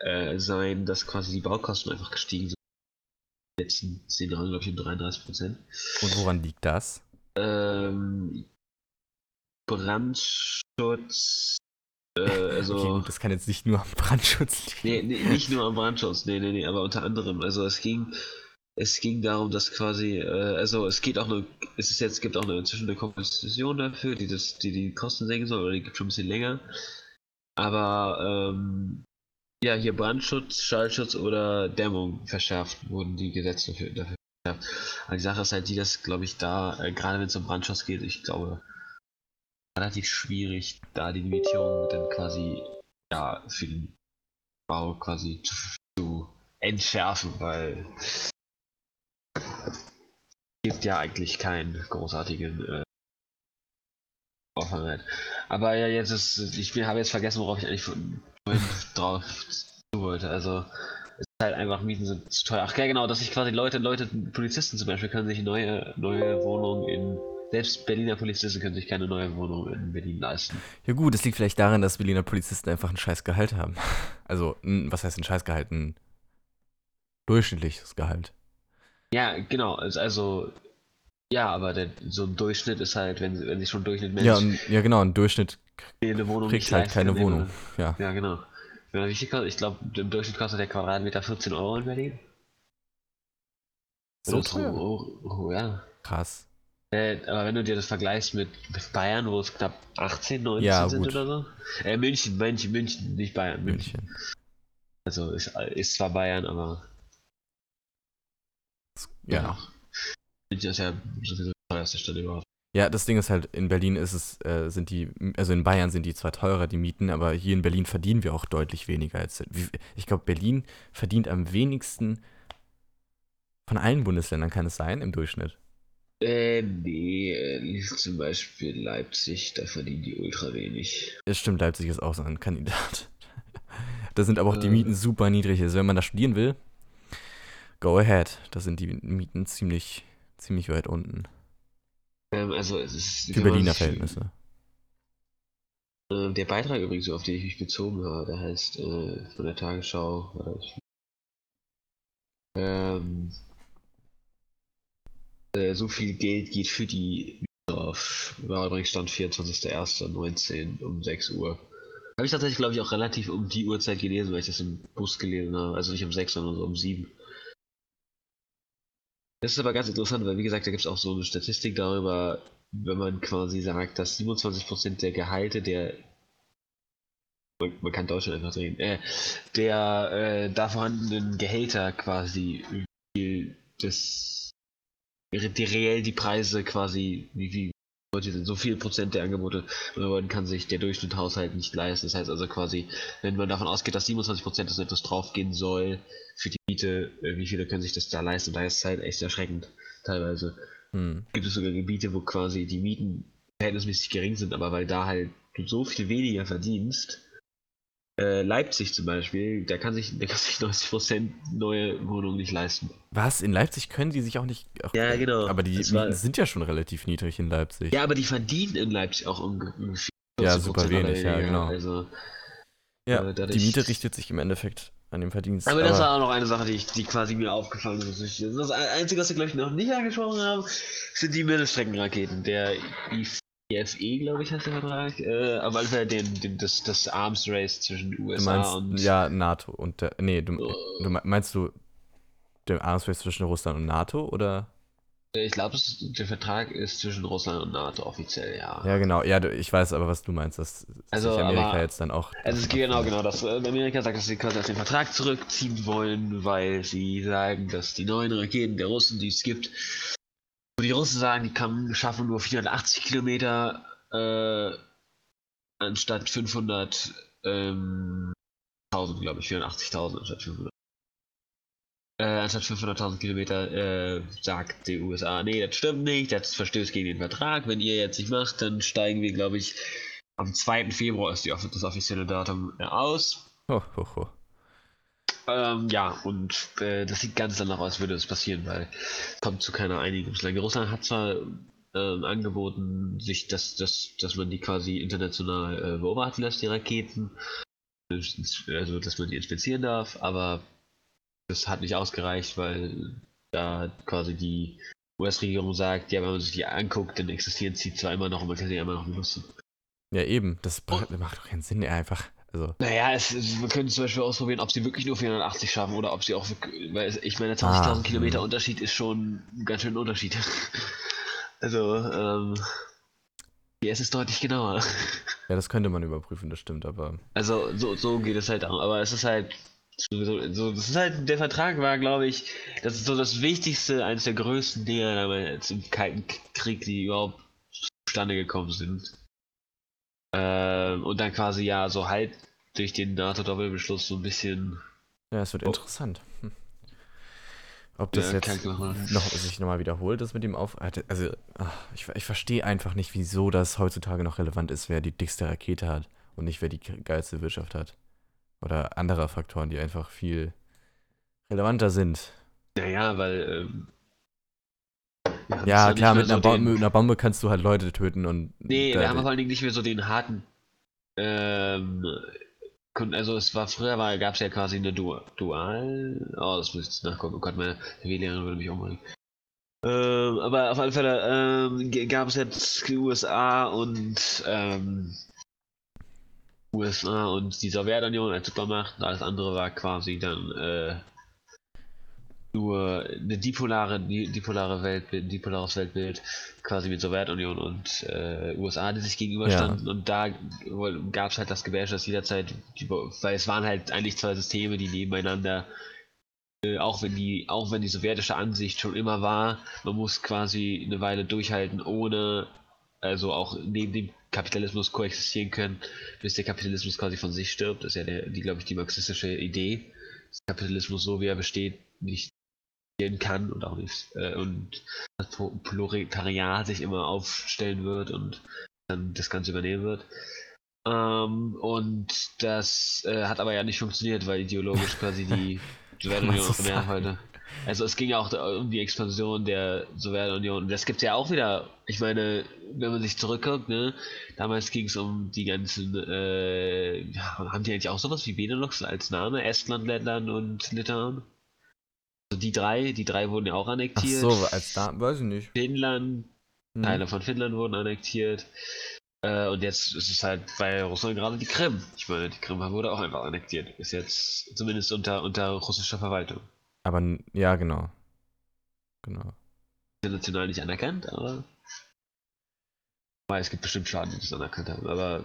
äh, sein, dass quasi die Baukosten einfach gestiegen sind. In den letzten 10 Jahren, glaube ich, um 33 Prozent. Und woran liegt das? Ähm, Brandschutz. Äh, also. Okay, gut, das kann jetzt nicht nur am Brandschutz Nee, liegen. nee, nicht nur am Brandschutz, nee, nee, nee, aber unter anderem. Also es ging, es ging darum, dass quasi, äh, also es geht auch eine, es ist jetzt, gibt auch eine, inzwischen eine Komposition dafür, die das, die die Kosten senken soll, oder die gibt schon ein bisschen länger. Aber ähm, ja, hier Brandschutz, Schallschutz oder Dämmung verschärft wurden die Gesetze dafür, dafür verschärft. Aber die Sache ist halt die, dass, glaube ich, da, äh, gerade wenn es um Brandschutz geht, ich glaube, relativ schwierig, da die Limitierung dann quasi, ja, für den Bau quasi zu, zu entschärfen, weil gibt ja eigentlich keinen großartigen äh, Offenheit. Aber ja, jetzt ist, ich habe jetzt vergessen, worauf ich eigentlich vorhin drauf zu wollte. Also, es ist halt einfach, Mieten sind zu teuer. Ach ja, genau, dass sich quasi Leute, Leute, Polizisten zum Beispiel, können sich neue, neue Wohnungen in, selbst Berliner Polizisten können sich keine neue Wohnung in Berlin leisten. Ja gut, es liegt vielleicht daran, dass Berliner Polizisten einfach ein scheiß Gehalt haben. Also, was heißt ein scheiß Gehalt? Ein durchschnittliches Gehalt. Ja, genau, also, ja, aber der, so ein Durchschnitt ist halt, wenn, wenn sich schon Durchschnitt Mensch Ja, ja genau, ein Durchschnitt kriegt halt keine kann, Wohnung. Ja. Ja, genau. Wie viel kostet, ich glaube, im Durchschnitt kostet der Quadratmeter 14 Euro in Berlin. So teuer? hoch- hoch, ja. Krass. Äh, aber wenn du dir das vergleichst mit Bayern, wo es knapp 18, 19 Ja, sind oder so. Äh, München, München, München, nicht Bayern, München. München. Also ist, ist zwar Bayern, aber Ja. München ist ja sowieso die teuerste Stadt überhaupt. Ja, das Ding ist halt, in Berlin ist es, äh, sind die, also in Bayern sind die zwar teurer, die Mieten, aber hier in Berlin verdienen wir auch deutlich weniger als. Ich glaube, Berlin verdient am wenigsten von allen Bundesländern, kann es sein, im Durchschnitt. Äh, nee, zum Beispiel Leipzig, da verdienen die ultra wenig. Es stimmt, Leipzig ist auch so ein Kandidat. Da sind aber auch die Äh. Mieten super niedrig. Also wenn man da studieren will, go ahead. Da sind die Mieten ziemlich, ziemlich weit unten. Ähm, also es ist Für Berliner Verhältnisse. Äh, der Beitrag übrigens, auf den ich mich bezogen habe, der heißt äh, von der Tagesschau. Ähm, äh, so viel Geld geht für die auf. War übrigens Stand 24.01.19 um 6 Uhr. Habe ich tatsächlich, glaube ich, auch relativ um die Uhrzeit gelesen, weil ich das im Bus gelesen habe. Also nicht um 6, sondern so um 7. Das ist aber ganz interessant, weil wie gesagt, da gibt es auch so eine Statistik darüber, wenn man quasi sagt, dass 27% der Gehalte der man, kann Deutschland einfach drehen, äh, der äh, da vorhandenen Gehälter quasi das die reell die Preise quasi wie wie Leute sind so viel Prozent der Angebote man kann sich der Durchschnittshaushalt nicht leisten. Das heißt also quasi, wenn man davon ausgeht, dass 27% des Nettos draufgehen soll für die Miete, äh, wie viele können sich das da leisten? Und da ist es halt echt erschreckend teilweise Hm. gibt es sogar Gebiete, wo quasi die Mieten verhältnismäßig gering sind, aber weil da halt du so viel weniger verdienst. Äh, Leipzig zum Beispiel, da kann sich, da kann sich 90% neue Wohnungen nicht leisten. Was? In Leipzig können die sich auch nicht. Ach, Ja, genau. Aber die war- sind ja schon relativ niedrig in Leipzig. Ja, aber die verdienen in Leipzig auch unge- ungefähr. Ja, 40% super wenig, ja, genau. Also, Ja, äh, dadurch- die Miete richtet sich im Endeffekt an den Verdienst. aber das war auch noch eine Sache, die, ich, die quasi mir aufgefallen ist. Das Einzige, was wir, glaube ich, noch nicht angesprochen haben, sind die Mittelstreckenraketen. Der IFE, glaube ich, heißt der Vertrag. Äh, aber also den, den, das, das Arms Race zwischen USA meinst, und. ja, NATO und der. Nee, du, Oh. du me- meinst du der Arms Race zwischen Russland und NATO oder? Ich glaube, der Vertrag ist zwischen Russland und NATO offiziell, ja. Ja, genau. Ja, ich weiß aber, was du meinst, dass Also, sich Amerika aber- jetzt dann auch. Also es geht genau, genau, dass äh, Amerika sagt, dass sie quasi aus dem Vertrag zurückziehen wollen, weil sie sagen, dass die neuen Raketen der Russen, die es gibt, die Russen sagen, die kann, schaffen nur 480 Kilometer äh, anstatt 500, ähm, 1000, glaube ich, 480.000 anstatt 500. Äh, anstatt 500.000 Kilometer äh, sagt die USA, nee, das stimmt nicht, das verstößt gegen den Vertrag. Wenn ihr jetzt nicht macht, dann steigen wir, glaube ich, am 2. Februar ist die, das offizielle Datum äh, aus. Ho, ho, ho. Ähm, ja, und äh, das sieht ganz danach aus, als würde es passieren, weil es kommt zu keiner Einigung. Russland hat zwar ähm, angeboten, sich das, das, dass man die quasi international äh, beobachten lässt, die Raketen, also dass man die inspizieren darf, aber das hat nicht ausgereicht, weil da quasi die US-Regierung sagt, ja, wenn man sich die anguckt, dann existieren sie zwar immer noch und man kann sie immer noch benutzen. Ja, eben, das bra- macht doch keinen Sinn, einfach. Also, Naja, es, es, wir können zum Beispiel ausprobieren, ob sie wirklich nur 480 schaffen oder ob sie auch wirklich, weil es- ich meine, 20.000 Ah, Kilometer hm. Unterschied ist schon ein ganz schön ein Unterschied. also, ähm, die S ist deutlich genauer. ja, das könnte man überprüfen, das stimmt, aber. Also, so, so geht es halt auch, aber es ist halt so, das ist halt, der Vertrag war, glaube ich, das ist so das Wichtigste, eines der größten Dinge damals im Kalten Krieg, die überhaupt zustande gekommen sind. Ähm, und dann quasi ja so halt durch den NATO-Doppelbeschluss so ein bisschen Ja, es wird Oh. interessant. Hm. Ob das Ja, jetzt noch, sich nochmal wiederholt, das mit dem Auf. Also, ach, ich, ich verstehe einfach nicht, wieso das heutzutage noch relevant ist, wer die dickste Rakete hat und nicht wer die geilste Wirtschaft hat. Oder andere Faktoren, die einfach viel relevanter sind. Naja, weil. Ähm, Ja, zwar klar, mit einer, so Bo den- mit einer Bombe kannst du halt Leute töten und. Nee, wir haben vor allen Dingen nicht mehr so den harten. Ähm, also es war früher war gab es ja quasi eine Du Dual. Oh, das muss ich jetzt nachgucken. Oh Gott, meine WLAN würde mich umbringen. Ähm, aber auf alle Fälle ähm, gab es jetzt die USA und ähm, USA und die Sowjetunion als Supermacht. und Alles andere war quasi dann äh, nur eine dipolare, di- dipolare Weltbild, dipolares Weltbild, quasi mit Sowjetunion und äh, USA, die sich gegenüberstanden. Und da gab es halt das Gebäsch, das jederzeit, die, weil es waren halt eigentlich zwei Systeme, die nebeneinander, äh, auch wenn die, auch wenn die sowjetische Ansicht schon immer war, man muss quasi eine Weile durchhalten, ohne also auch neben dem Kapitalismus koexistieren können, bis der Kapitalismus quasi von sich stirbt. Das ist ja der, die, glaube ich, die marxistische Idee. Dass Kapitalismus so wie er besteht, nicht kann und auch nicht äh, und das Pro- Proletariat sich immer aufstellen wird und dann das Ganze übernehmen wird. Ähm, und das äh, hat aber ja nicht funktioniert, weil ideologisch quasi die Sowjetunion so mehr heute. Also es ging ja auch um die Expansion der Sowjetunion. Und das gibt ja auch wieder, ich meine, wenn man sich zurückguckt, ne, damals ging es um die ganzen, äh, haben die eigentlich auch sowas wie Benelux als Name? Estland, Lettland und Litauen? Also die drei, die drei wurden ja auch Ach annektiert. so, als da, weiß ich nicht. Finnland, Hm. Teile von Finnland wurden annektiert. Äh, und jetzt ist es halt bei Russland gerade die Krim. Ich meine, die Krim wurde auch einfach annektiert. Ist jetzt zumindest unter, unter russischer Verwaltung. Aber ja, genau. Genau. International nicht anerkannt, aber. Aber es gibt bestimmt Staaten, die das anerkannt haben. Aber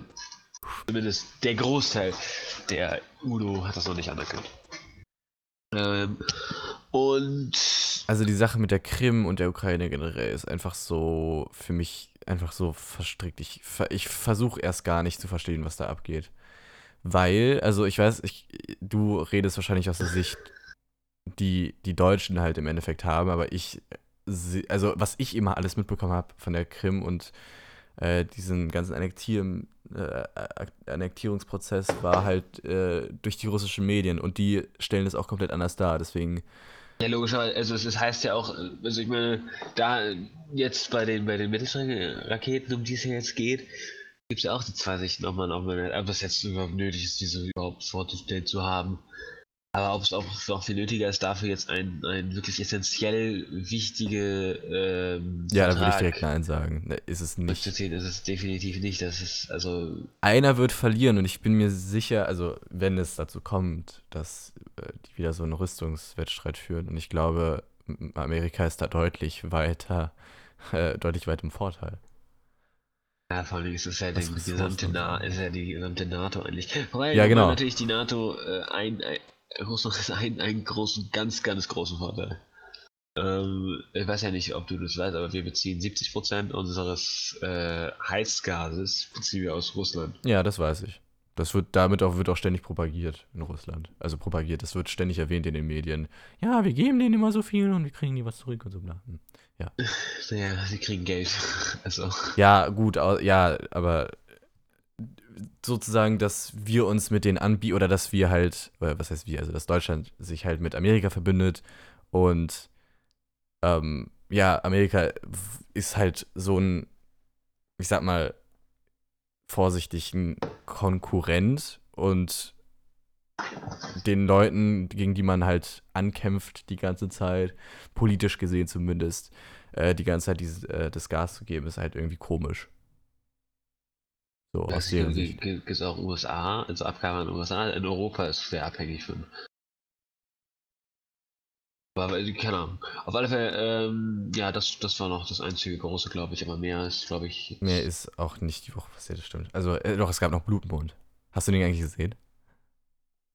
zumindest der Großteil der UNO hat das noch nicht anerkannt. Ähm, und. Also die Sache mit der Krim und der Ukraine generell ist einfach so für mich einfach so verstrickt. Ich, ich versuche erst gar nicht zu verstehen, was da abgeht. Weil, also ich weiß, ich, du redest wahrscheinlich aus der Sicht, die die Deutschen halt im Endeffekt haben, aber ich, also was ich immer alles mitbekommen habe von der Krim und äh, diesen ganzen Annektieren, äh, Annektierungsprozess war halt äh, durch die russischen Medien und die stellen es auch komplett anders dar. Deswegen Ja, logischerweise, also es, es heißt ja auch, äh, also ich meine, da jetzt bei den bei den Mittelstreckenraketen, um die es ja jetzt geht, gibt es ja auch die zwei Sichten, ob man, ob man, jetzt überhaupt nötig ist, diese überhaupt vorzustellen zu haben. Aber ob es auch noch viel nötiger ist, dafür jetzt ein, ein wirklich essentiell wichtige ähm, Ja, da würde ich direkt Nein sagen. Ne, ist es nicht. durchzuziehen, ist es definitiv nicht. Das ist also Einer wird verlieren und ich bin mir sicher, also wenn es dazu kommt, dass äh, die wieder so einen Rüstungswettstreit führen und ich glaube, Amerika ist da deutlich weiter, äh, deutlich weit im Vorteil. Ja, vor allem ist es ja die gesamte. Na ist ja die gesamte NATO eigentlich. Wobei Ja, genau. natürlich die NATO äh, ein, ein Russland ist ein, einen großen, ganz, ganz großen Vorteil. Ähm, ich weiß ja nicht, ob du das weißt, aber wir beziehen 70% unseres äh, Heizgases beziehen wir aus Russland. Ja, das weiß ich. Das wird damit auch, wird auch ständig propagiert in Russland. Also propagiert, das wird ständig erwähnt in den Medien. Ja, wir geben denen immer so viel und wir kriegen nie was zurück und so. bla. Hm. Naja, sie kriegen Geld. Also, Ja, gut, ja, aber sozusagen, dass wir uns mit denen anbieten oder dass wir halt, was heißt wir, also dass Deutschland sich halt mit Amerika verbindet und ähm, ja, Amerika ist halt so ein, ich sag mal, vorsichtig ein Konkurrent und den Leuten, gegen die man halt ankämpft die ganze Zeit, politisch gesehen zumindest, äh, die ganze Zeit dieses, äh, das Gas zu geben, ist halt irgendwie komisch. So, aus deren gibt es auch USA, also Abgabe an USA. In Europa ist es sehr abhängig von. Aber äh, keine Ahnung. Auf alle Fälle, ähm, ja, das, das war noch das einzige große, glaube ich. Aber mehr ist, glaube ich. Mehr ist auch nicht die Woche passiert, das stimmt. Also, äh, doch, es gab noch Blutmond. Hast du den eigentlich gesehen?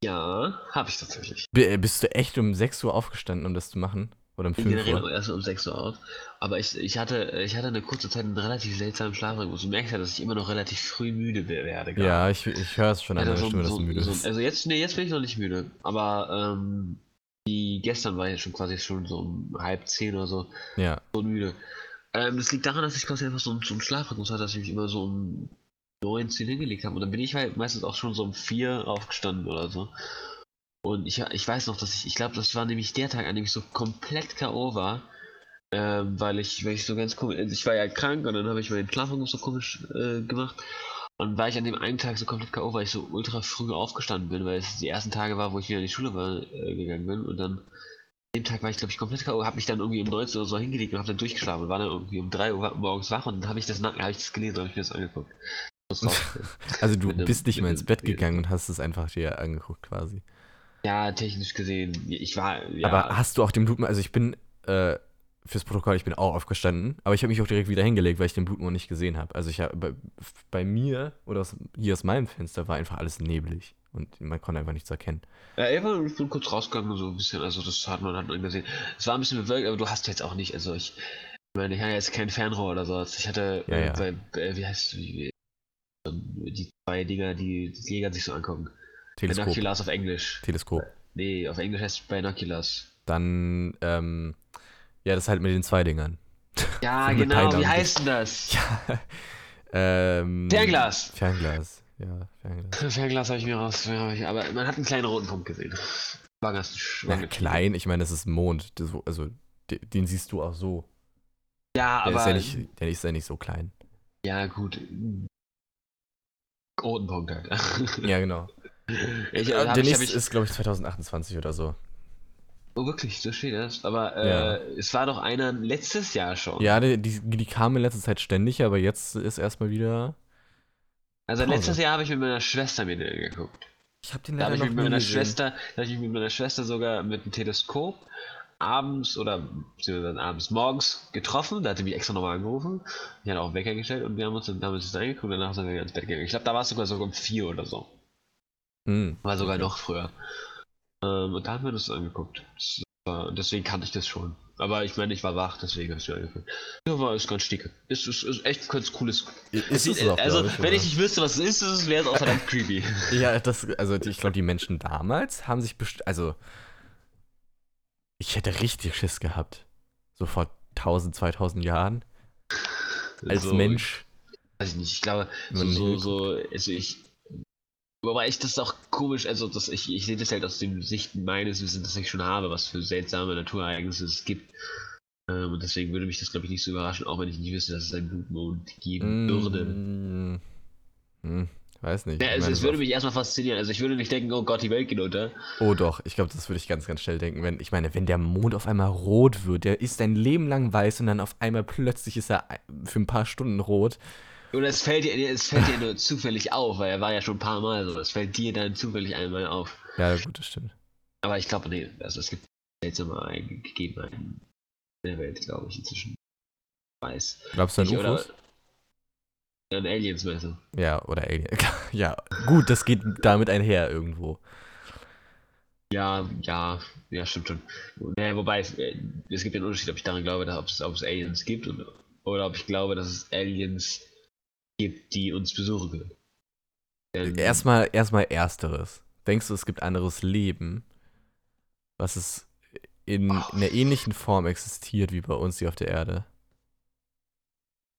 Ja, habe ich tatsächlich. B äh, bist du echt um 6 Uhr aufgestanden, um das zu machen? Oder um Ich 5 generell Uhr? auch erst um 6 Uhr auf. Aber ich, ich, hatte, ich hatte eine kurze Zeit einen relativ seltsamen Schlafrhythmus. Du merkst ja, dass ich immer noch relativ früh müde werde. gerade. Ja, ich, ich höre es schon an Ja, deiner so- Stimme, dass du müde so- bist. Also jetzt, nee, jetzt bin ich noch nicht müde. Aber ähm, die gestern war ich schon quasi schon so um halb zehn oder so, Ja, so müde. Ähm, das liegt daran, dass ich quasi einfach so, einen- so einen Schlafrhythmus hatte, dass ich mich immer so um 9, 10 hingelegt habe. Und dann bin ich halt meistens auch schon so um 4 aufgestanden oder so. Und ich, ich weiß noch, dass ich, ich glaube, das war nämlich der Tag, an dem ich so komplett K.O. war. Ähm, weil ich, weil ich so ganz komisch, also ich war ja krank und dann habe ich meinen Schlafrhythmus so komisch äh, gemacht. Und weil ich an dem einen Tag so komplett K.O. weil ich so ultra früh aufgestanden bin, weil es die ersten Tage war, wo ich wieder in die Schule war, äh, gegangen bin. Und dann, an dem Tag war ich, glaube ich, komplett K.O., habe mich dann irgendwie um 19 Uhr so hingelegt und habe dann durchgeschlafen und war dann irgendwie um 3 Uhr morgens wach und dann habe ich das, hab ich das gelesen und habe ich mir das angeguckt. Das also du einem- bist nicht mal ins Bett gegangen und hast es einfach dir angeguckt quasi. Ja, technisch gesehen, ich war, ja, Aber hast du auch den Blutmond, also ich bin, äh, fürs Protokoll, ich bin auch aufgestanden, aber ich habe mich auch direkt wieder hingelegt, weil ich den Blutmond nicht gesehen habe. Also ich habe, bei, bei mir oder aus, hier aus meinem Fenster war einfach alles neblig und man konnte einfach nichts erkennen. Ja, irgendwann ich bin kurz rausgegangen, so ein bisschen, also das hat man, man gesehen. Es war ein bisschen bewölkt, aber du hast jetzt auch nicht, also ich, ich meine, ich hatte jetzt kein Fernrohr oder sowas. Ich hatte, Ja, äh, ja. bei, äh, wie heißt wie, die zwei Dinger, die die Jäger sich so angucken. Teleskop. Binoculars auf Englisch. Teleskop. Nee, auf Englisch heißt es Binoculars. Dann, ähm, ja, das halt mit den zwei Dingern. Ja, genau, wie heißt denn das? Ja. ähm, Fernglas! Fernglas. Ja, Fernglas. Fernglas habe ich mir raus, aber man hat einen kleinen roten Punkt gesehen. War ganz Ja, klein, ich meine, das ist Mond. Das, also, de- den siehst du auch so. Ja, Der aber, ist ja nicht, der ist ja nicht so klein. ja gut. Roten Punkt halt. Ja, genau. Ich, äh, Ja, hab der hab nächste ich, ist, glaube ich, 2028 oder so. Oh, wirklich, so steht das. Aber Ja. äh, es war doch einer letztes Jahr schon. Ja, die, die, die kamen in letzter Zeit ständig, aber jetzt ist erstmal wieder. Also Pause. letztes Jahr habe ich mit meiner Schwester mir den geguckt. Ich habe den Da habe leider ich noch mit meiner gesehen. Schwester, da habe ich mit meiner Schwester sogar mit dem Teleskop abends oder dann abends morgens getroffen. Da hat sie mich extra nochmal angerufen. Ich hatte auch Wecker gestellt und wir haben uns dann damals das angeguckt und danach sind wir ins Bett gegangen. Ich glaube, da war es sogar sogar um vier oder so. Hm. War sogar noch früher. Ähm, und da haben wir das angeguckt. Das war, deswegen kannte ich das schon. Aber ich meine, ich war wach, deswegen habe ich es mir angeguckt. Ja, war ist ganz sticke. Ist, ist, ist echt ein ganz cooles. Ist es sieht- auch, also, ich, wenn ich nicht wüsste, was es ist, wäre es auch verdammt creepy. Ja, das, also ich glaube, die Menschen damals haben sich bestimmt, also ich hätte richtig Schiss gehabt. So vor 1000, 2000 Jahren. Als So, Mensch. Weiß ich nicht, ich glaube, Wenn so, so, so, also ich. Wobei ich das auch komisch, also das, ich, ich sehe das halt aus dem Sicht meines Wissens, das ich schon habe, was für seltsame Naturereignisse es gibt. Ähm, und deswegen würde mich das, glaube ich, nicht so überraschen, auch wenn ich nicht wüsste, dass es einen Blutmond geben würde. Mm, hm, weiß nicht. Ja, Ich es, meine, es würde mich erstmal faszinieren. Also ich würde nicht denken, oh Gott, die Welt geht unter. Oh doch, ich glaube, das würde ich ganz, ganz schnell denken. Wenn, ich meine, wenn der Mond auf einmal rot wird, der ist ein Leben lang weiß und dann auf einmal plötzlich ist er für ein paar Stunden rot. Oder es fällt dir, es fällt dir nur zufällig auf, weil er war ja schon ein paar Mal so. Es fällt dir dann zufällig einmal auf. Ja, gut, das stimmt. Aber ich glaube, nee, also es gibt seltsame Gegebenheiten in der Welt, glaube ich, inzwischen. Weiß. Glaubst du an Ich- oder- UFOs? An Aliens, meinst du? Ja, oder Alien. ja, gut, das geht damit einher irgendwo. Ja, ja, ja, stimmt schon. Naja, wobei, äh, es gibt ja einen Unterschied, ob ich daran glaube, dass, ob, es, ob es Aliens gibt und, oder ob ich glaube, dass es Aliens gibt, die uns besuchen. Denn- Erstmal, erstmal Ersteres. Denkst du, es gibt anderes Leben, was es in Ach. einer ähnlichen Form existiert wie bei uns hier auf der Erde?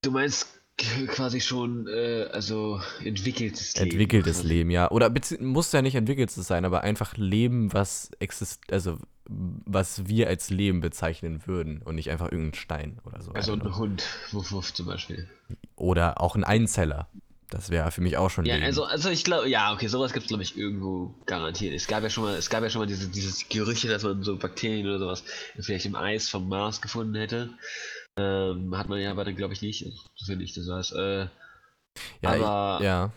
Du meinst quasi schon, äh, also entwickeltes Leben. Entwickeltes. Leben, ja. Oder muss ja nicht entwickeltes sein, aber einfach Leben, was exist also was wir als Leben bezeichnen würden und nicht einfach irgendein Stein oder so. Also ein. Hund, wuff, wuff zum Beispiel. Oder auch ein Einzeller. Das wäre für mich auch schon Ja, Leben. also, also ich glaube, ja, okay, sowas gibt es, glaube ich, irgendwo garantiert. Es gab ja schon mal, es gab ja schon mal diese, dieses Gerüchte, dass man so Bakterien oder sowas vielleicht im Eis vom Mars gefunden hätte. Ähm, hat man ja aber dann, glaube ich, nicht, so ich das weiß. Äh, Ja, aber, ich, ja.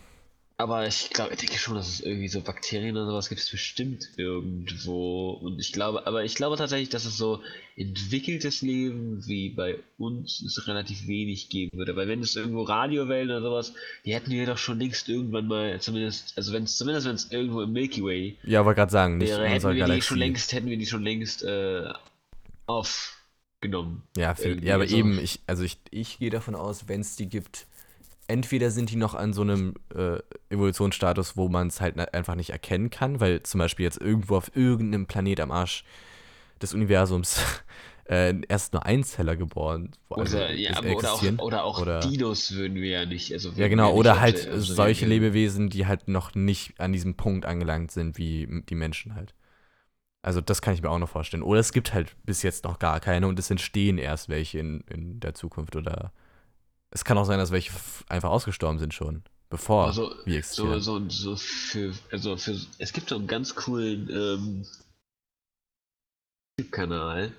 Aber ich glaube, ich denke schon, dass es irgendwie so Bakterien oder sowas gibt es bestimmt irgendwo. Und ich glaube, aber ich glaube tatsächlich, dass es so entwickeltes Leben wie bei uns es relativ wenig geben würde. Weil wenn es irgendwo Radiowellen oder sowas, die hätten wir doch schon längst irgendwann mal, zumindest, also wenn es zumindest wenn es irgendwo im Milky Way Ja, wollte gerade sagen, nicht wäre, in hätten wir die Galaxie. schon längst, hätten wir die schon längst äh, aufgenommen. Ja, viel, ja, aber so. eben, ich, also ich, ich gehe davon aus, wenn es die gibt, entweder sind die noch an so einem äh, Evolutionsstatus, wo man es halt na- einfach nicht erkennen kann, weil zum Beispiel jetzt irgendwo auf irgendeinem Planet am Arsch des Universums äh, erst nur Einzeller geboren also Oder, ja, oder auch, oder auch Oder- Dinos würden wir ja nicht. Also Ja, genau, oder auf halt der- auf so solche reagieren. Lebewesen, die halt noch nicht an diesem Punkt angelangt sind, wie die Menschen halt. Also das kann ich mir auch noch vorstellen. Oder es gibt halt bis jetzt noch gar keine und es entstehen erst welche in, in der Zukunft. Oder es kann auch sein, dass welche einfach ausgestorben sind schon, bevor Also, wir So, existieren. so, so für, also für, es gibt so einen ganz coolen ähm, YouTube-Kanal,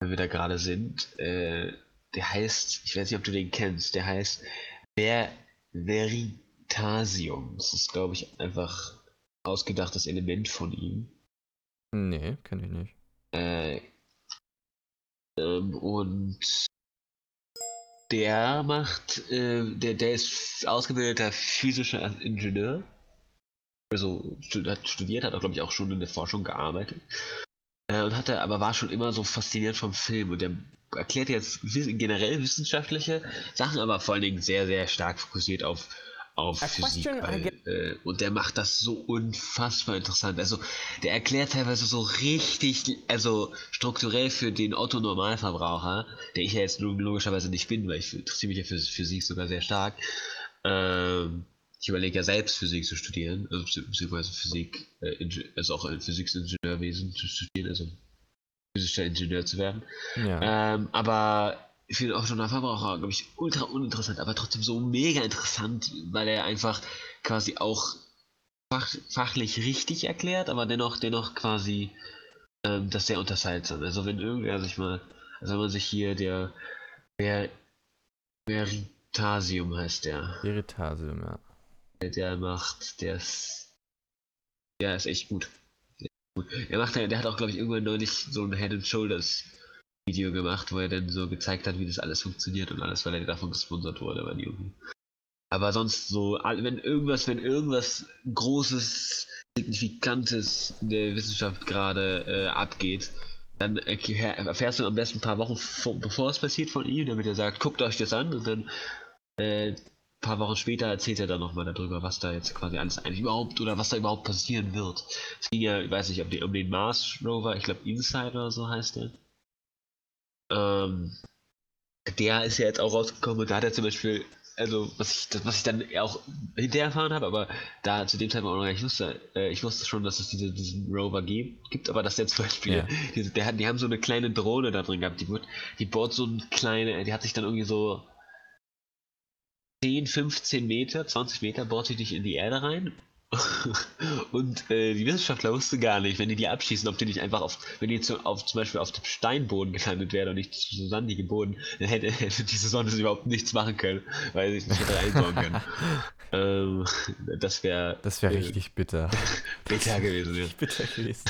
wenn wir da gerade sind. Äh, der heißt, ich weiß nicht, ob du den kennst, der heißt Ver Veritasium. Das ist, glaube ich, einfach ausgedachtes Element von ihm. Nee, kann ich nicht. Äh, ähm, und der macht, äh, der, der ist ausgebildeter physischer Ingenieur. Also hat studiert, hat auch, glaube ich, auch schon in der Forschung gearbeitet. Äh, und hatte, aber war schon immer so fasziniert vom Film. Und der erklärt jetzt generell wissenschaftliche Sachen, aber vor allen Dingen sehr, sehr stark fokussiert auf, auf A Physik. Weil, äh, und der macht das so unfassbar interessant. Also der erklärt teilweise so richtig, also strukturell für den Otto-Normalverbraucher, der ich ja jetzt logischerweise nicht bin, weil ich interessiere mich ja für Physik sogar sehr stark. Ähm, ich überlege ja selbst Physik zu studieren, also bezieh- beziehungsweise Physik, äh, also auch äh, Physikingenieurwesen zu studieren, also physischer Ingenieur zu werden. Ja. Ähm, aber für den Autonormalverbraucher, glaube ich, ultra uninteressant, aber trotzdem so mega interessant, weil er einfach quasi auch fach, fachlich richtig erklärt, aber dennoch, dennoch quasi ähm, das sehr unterhaltsam. Also wenn irgendwer sich mal, also wenn man sich hier der Ver, Veritasium heißt der, Veritasium, ja. der macht, der ist, der ist echt gut. Der, ist gut. der macht, der hat auch, glaube ich, irgendwann neulich so ein Head and Shoulders Video gemacht, wo er dann so gezeigt hat, wie das alles funktioniert und alles, weil er davon gesponsert wurde, aber irgendwie. Aber sonst so, wenn irgendwas, wenn irgendwas Großes, Signifikantes in der Wissenschaft gerade äh, abgeht, dann erfährst du am besten ein paar Wochen vor, bevor es passiert von ihm, damit er sagt, guckt euch das an und dann äh, ein paar Wochen später erzählt er dann nochmal darüber, was da jetzt quasi alles eigentlich überhaupt oder was da überhaupt passieren wird. Es ging ja, ich weiß nicht, ob die, um den Mars Rover, ich glaube Inside oder so heißt der. Ähm, der ist ja jetzt auch rausgekommen und da hat er zum Beispiel, also was ich, das, was ich dann auch hinterher erfahren habe, aber da zu dem Zeitpunkt auch noch gar nicht wusste, äh, ich wusste schon, dass es diese, diesen Rover gibt, aber dass der zum Beispiel, Ja. diese, der hat, die haben so eine kleine Drohne da drin gehabt, die, wird, die bohrt so eine kleine, die hat sich dann irgendwie so 10, 15 Meter, 20 Meter bohrt sie dich in die Erde rein. Und äh, die Wissenschaftler wussten gar nicht, wenn die die abschießen, ob die nicht einfach auf, wenn die zu, auf, zum Beispiel auf dem Steinboden gelandet wären und nicht zu sandigen Boden, dann hätte, hätte diese Sonne überhaupt nichts machen können, weil sie sich nicht hätte einbauen können. ähm, das wäre Das wäre richtig bitter. bitter gewesen, ja. bitter gewesen.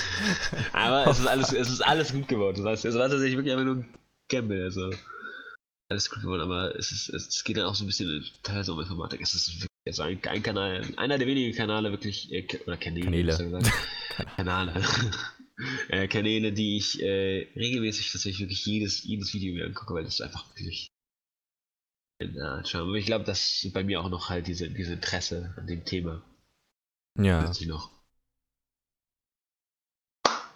Aber es ist alles, es ist alles gut geworden. Das heißt, es war tatsächlich wirklich einfach nur ein Gamble, also alles gut geworden, aber es ist, es geht dann auch so ein bisschen teilweise um Informatik. Es ist wirklich also ein, ein Kanal, einer der wenigen Kanäle wirklich, äh, oder Kanäle, Kanäle. Kanäle. äh, Kanäle, die ich äh, regelmäßig tatsächlich wirklich jedes, jedes Video mir angucke, weil das einfach wirklich aber ich glaube, dass bei mir auch noch halt diese, diese Interesse an dem Thema Ja. noch.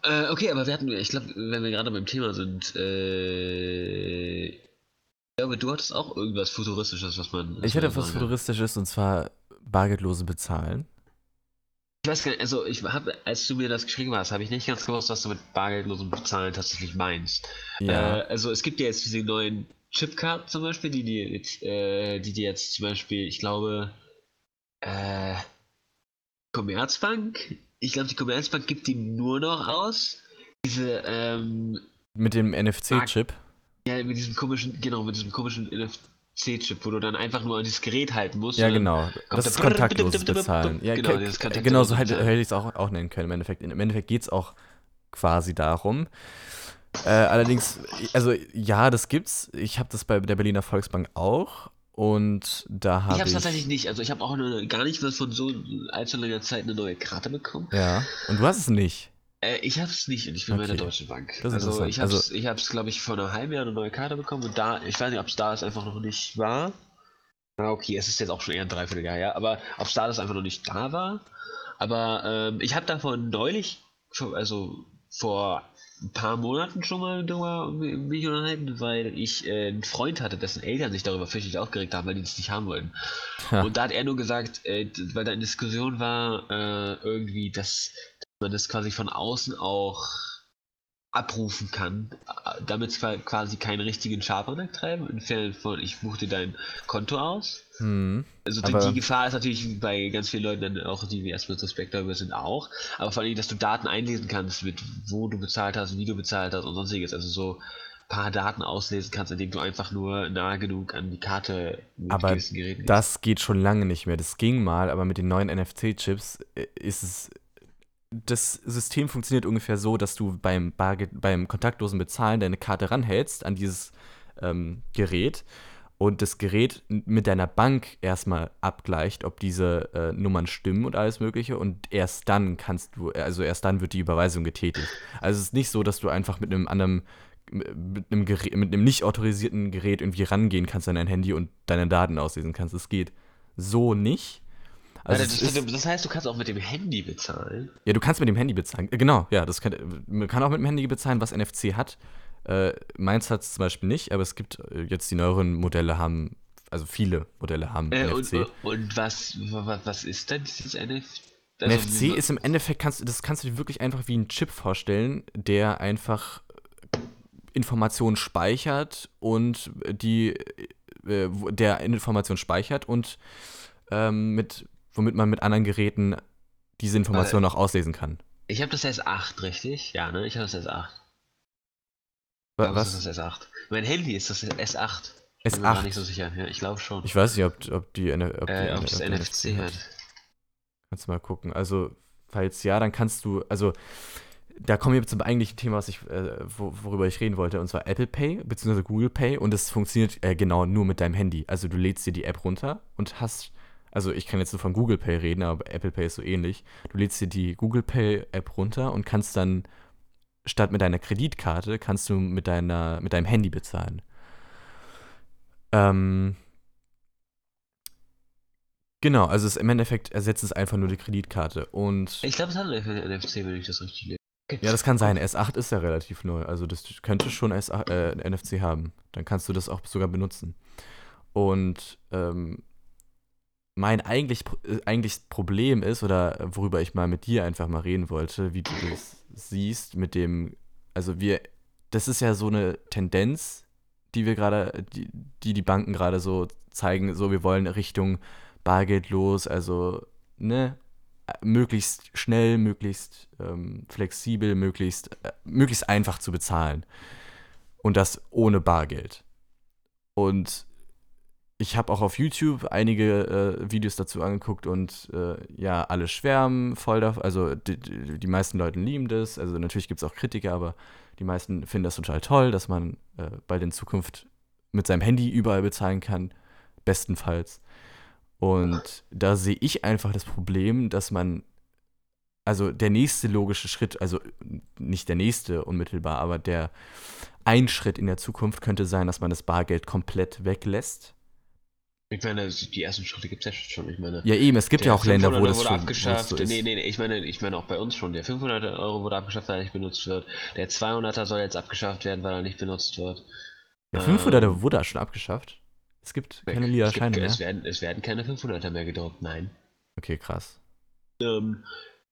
Äh, okay, aber wir hatten, ich glaube, wenn wir gerade beim Thema sind, äh, ich glaube, du hattest auch irgendwas Futuristisches, was man. was Ich hätte man was. Futuristisches und zwar bargeldlose Bezahlen. Ich weiß gar nicht, also ich habe, als du mir das geschrieben hast, habe ich nicht ganz gewusst, was du mit bargeldlosem Bezahlen tatsächlich meinst. Ja. Äh, also es gibt ja jetzt diese neuen Chipkarten zum Beispiel, die die jetzt, äh, die die jetzt zum Beispiel, ich glaube, äh, Commerzbank, ich glaube die Commerzbank gibt die nur noch aus. Diese, ähm, Mit dem NFC-Chip. Ja, mit diesem komischen, genau, mit diesem komischen NFC-Chip, wo du dann einfach nur an dieses Gerät halten musst. Ja, dann genau. Das ist kontaktloses Bezahlen. Ja, Genau, kontaktlose genau so hätte, ich es auch, auch nennen können im Endeffekt. Im Endeffekt geht es auch quasi darum. Äh, allerdings, also ja, das gibt's. Ich habe das bei der Berliner Volksbank auch. Und da habe Ich ich. hab's tatsächlich nicht. Also ich habe auch eine, gar nicht mal von so allzu langer Zeit eine neue Karte bekommen. ja. Und du hast es nicht. Äh, ich hab's nicht und ich bin bei der Okay. Deutschen Bank. Das also ich hab's, Also- ich hab's, glaube ich, vor einem halben Jahr eine neue Karte bekommen und da, ich weiß nicht, ob es da ist einfach noch nicht war. Na okay, es ist jetzt auch schon eher ein Dreivierteljahr, ja, aber ob es da ist einfach noch nicht da war. Aber ähm, ich habe davon neulich, also vor ein paar Monaten schon mal drüber mich unterhalten, weil ich äh, einen Freund hatte, dessen Eltern sich darüber fürchterlich aufgeregt haben, weil die das nicht haben wollten. Ha. Und da hat er nur gesagt, äh, weil da eine Diskussion war, äh, irgendwie, dass man das quasi von außen auch abrufen kann, äh, damit es quasi keinen richtigen Schabernack treiben, in Fällen von ich buche dir dein Konto aus. Hm. Also die, Aber- die Gefahr ist natürlich bei ganz vielen Leuten dann auch, die erstmal suspekt darüber sind, auch. Aber vor allem, dass du Daten einlesen kannst, mit wo du bezahlt hast, wie du bezahlt hast und sonstiges. Also so ein paar Daten auslesen kannst, indem du einfach nur nah genug an die Karte mit Aber gewissen Geräten gehst. Das geht schon lange nicht mehr. Das ging mal, aber mit den neuen NFC-Chips äh, ist es. Das System funktioniert ungefähr so, dass du beim, Bargeld, beim kontaktlosen Bezahlen deine Karte ranhältst an dieses ähm, Gerät und das Gerät mit deiner Bank erstmal abgleicht, ob diese äh, Nummern stimmen und alles Mögliche und erst dann kannst du, also erst dann wird die Überweisung getätigt. Also es ist nicht so, dass du einfach mit einem anderen mit einem, Gerät, mit einem nicht autorisierten Gerät irgendwie rangehen kannst an dein Handy und deine Daten auslesen kannst. Es geht so nicht. Also das, ist, das heißt, du kannst auch mit dem Handy bezahlen. ja, du kannst mit dem Handy bezahlen. Äh, Genau, ja, das kann, man kann auch mit dem Handy bezahlen, was NFC hat. Äh, meins hat es zum Beispiel nicht, aber es gibt äh, jetzt die neueren Modelle haben, also viele Modelle haben Äh, und, NFC. und was, was, was ist denn dieses NFC? Also, NFC ist im Endeffekt, kannst, das kannst du dir wirklich einfach wie ein Chip vorstellen, der einfach Informationen speichert und die, äh, der Informationen speichert und ähm, mit, womit man mit anderen Geräten diese Informationen auch auslesen kann. Ich habe das S8, richtig? Ja, ne? Ich habe das S8. Wa- Was? Ist das S8? Mein Handy ist das S8. Ich bin mir nicht so S8. sicher. Ja, ich glaube schon. Ich weiß nicht, ob, ob die, ob die, äh, ob es ob NFC hat. Kannst du mal gucken. Also, falls ja, dann kannst du, also, da kommen wir zum eigentlichen Thema, was ich, äh, wo, worüber ich reden wollte, und zwar Apple Pay bzw. Google Pay und es funktioniert äh, genau nur mit deinem Handy. Also du lädst dir die App runter und hast, also ich kann jetzt nur von Google Pay reden, aber Apple Pay ist so ähnlich. Du lädst dir die Google Pay App runter und kannst dann statt mit deiner Kreditkarte kannst du mit deiner mit deinem Handy bezahlen. Ähm, genau, also es, im Endeffekt ersetzt es einfach nur die Kreditkarte und Ich glaube, es hat ein NFC, wenn ich das richtig lese. ja, das kann sein. S8 ist ja relativ neu. Also das könnte schon S8, äh, NFC haben. Dann kannst du das auch sogar benutzen. Und ähm, mein eigentlich, äh, eigentliches Problem ist, oder worüber ich mal mit dir einfach mal reden wollte, wie du das siehst, mit dem, also wir, das ist ja so eine Tendenz, die wir gerade, die, die die Banken gerade so zeigen, so wir wollen Richtung bargeldlos, also, ne, möglichst schnell, möglichst ähm, flexibel, möglichst, äh, möglichst einfach zu bezahlen. Und das ohne Bargeld. Und ich habe auch auf YouTube einige äh, Videos dazu angeguckt und äh, ja, alle schwärmen voll davon. Also die, die, meisten Leute lieben das. Also natürlich gibt es auch Kritiker, aber die meisten finden das total toll, dass man äh, bald in Zukunft mit seinem Handy überall bezahlen kann. Bestenfalls. Und da sehe ich einfach das Problem, dass man, also der nächste logische Schritt, also nicht der nächste unmittelbar, aber der ein Schritt in der Zukunft könnte sein, dass man das Bargeld komplett weglässt. Ich meine, die ersten Schritte gibt es ja schon. Ich meine, Ja, eben, es gibt ja auch Länder, wo 500er das wurde schon abgeschafft. so nee, nee, nee, ich meine, ich meine auch bei uns schon. Der 500 Euro wurde abgeschafft, weil er nicht benutzt wird. Der 200er soll jetzt abgeschafft werden, weil er nicht benutzt wird. Der 500er Ähm, wurde schon abgeschafft. Es gibt keine lila Scheine mehr. es, werden, es werden keine 500er mehr gedruckt, nein. Okay, krass. Ähm,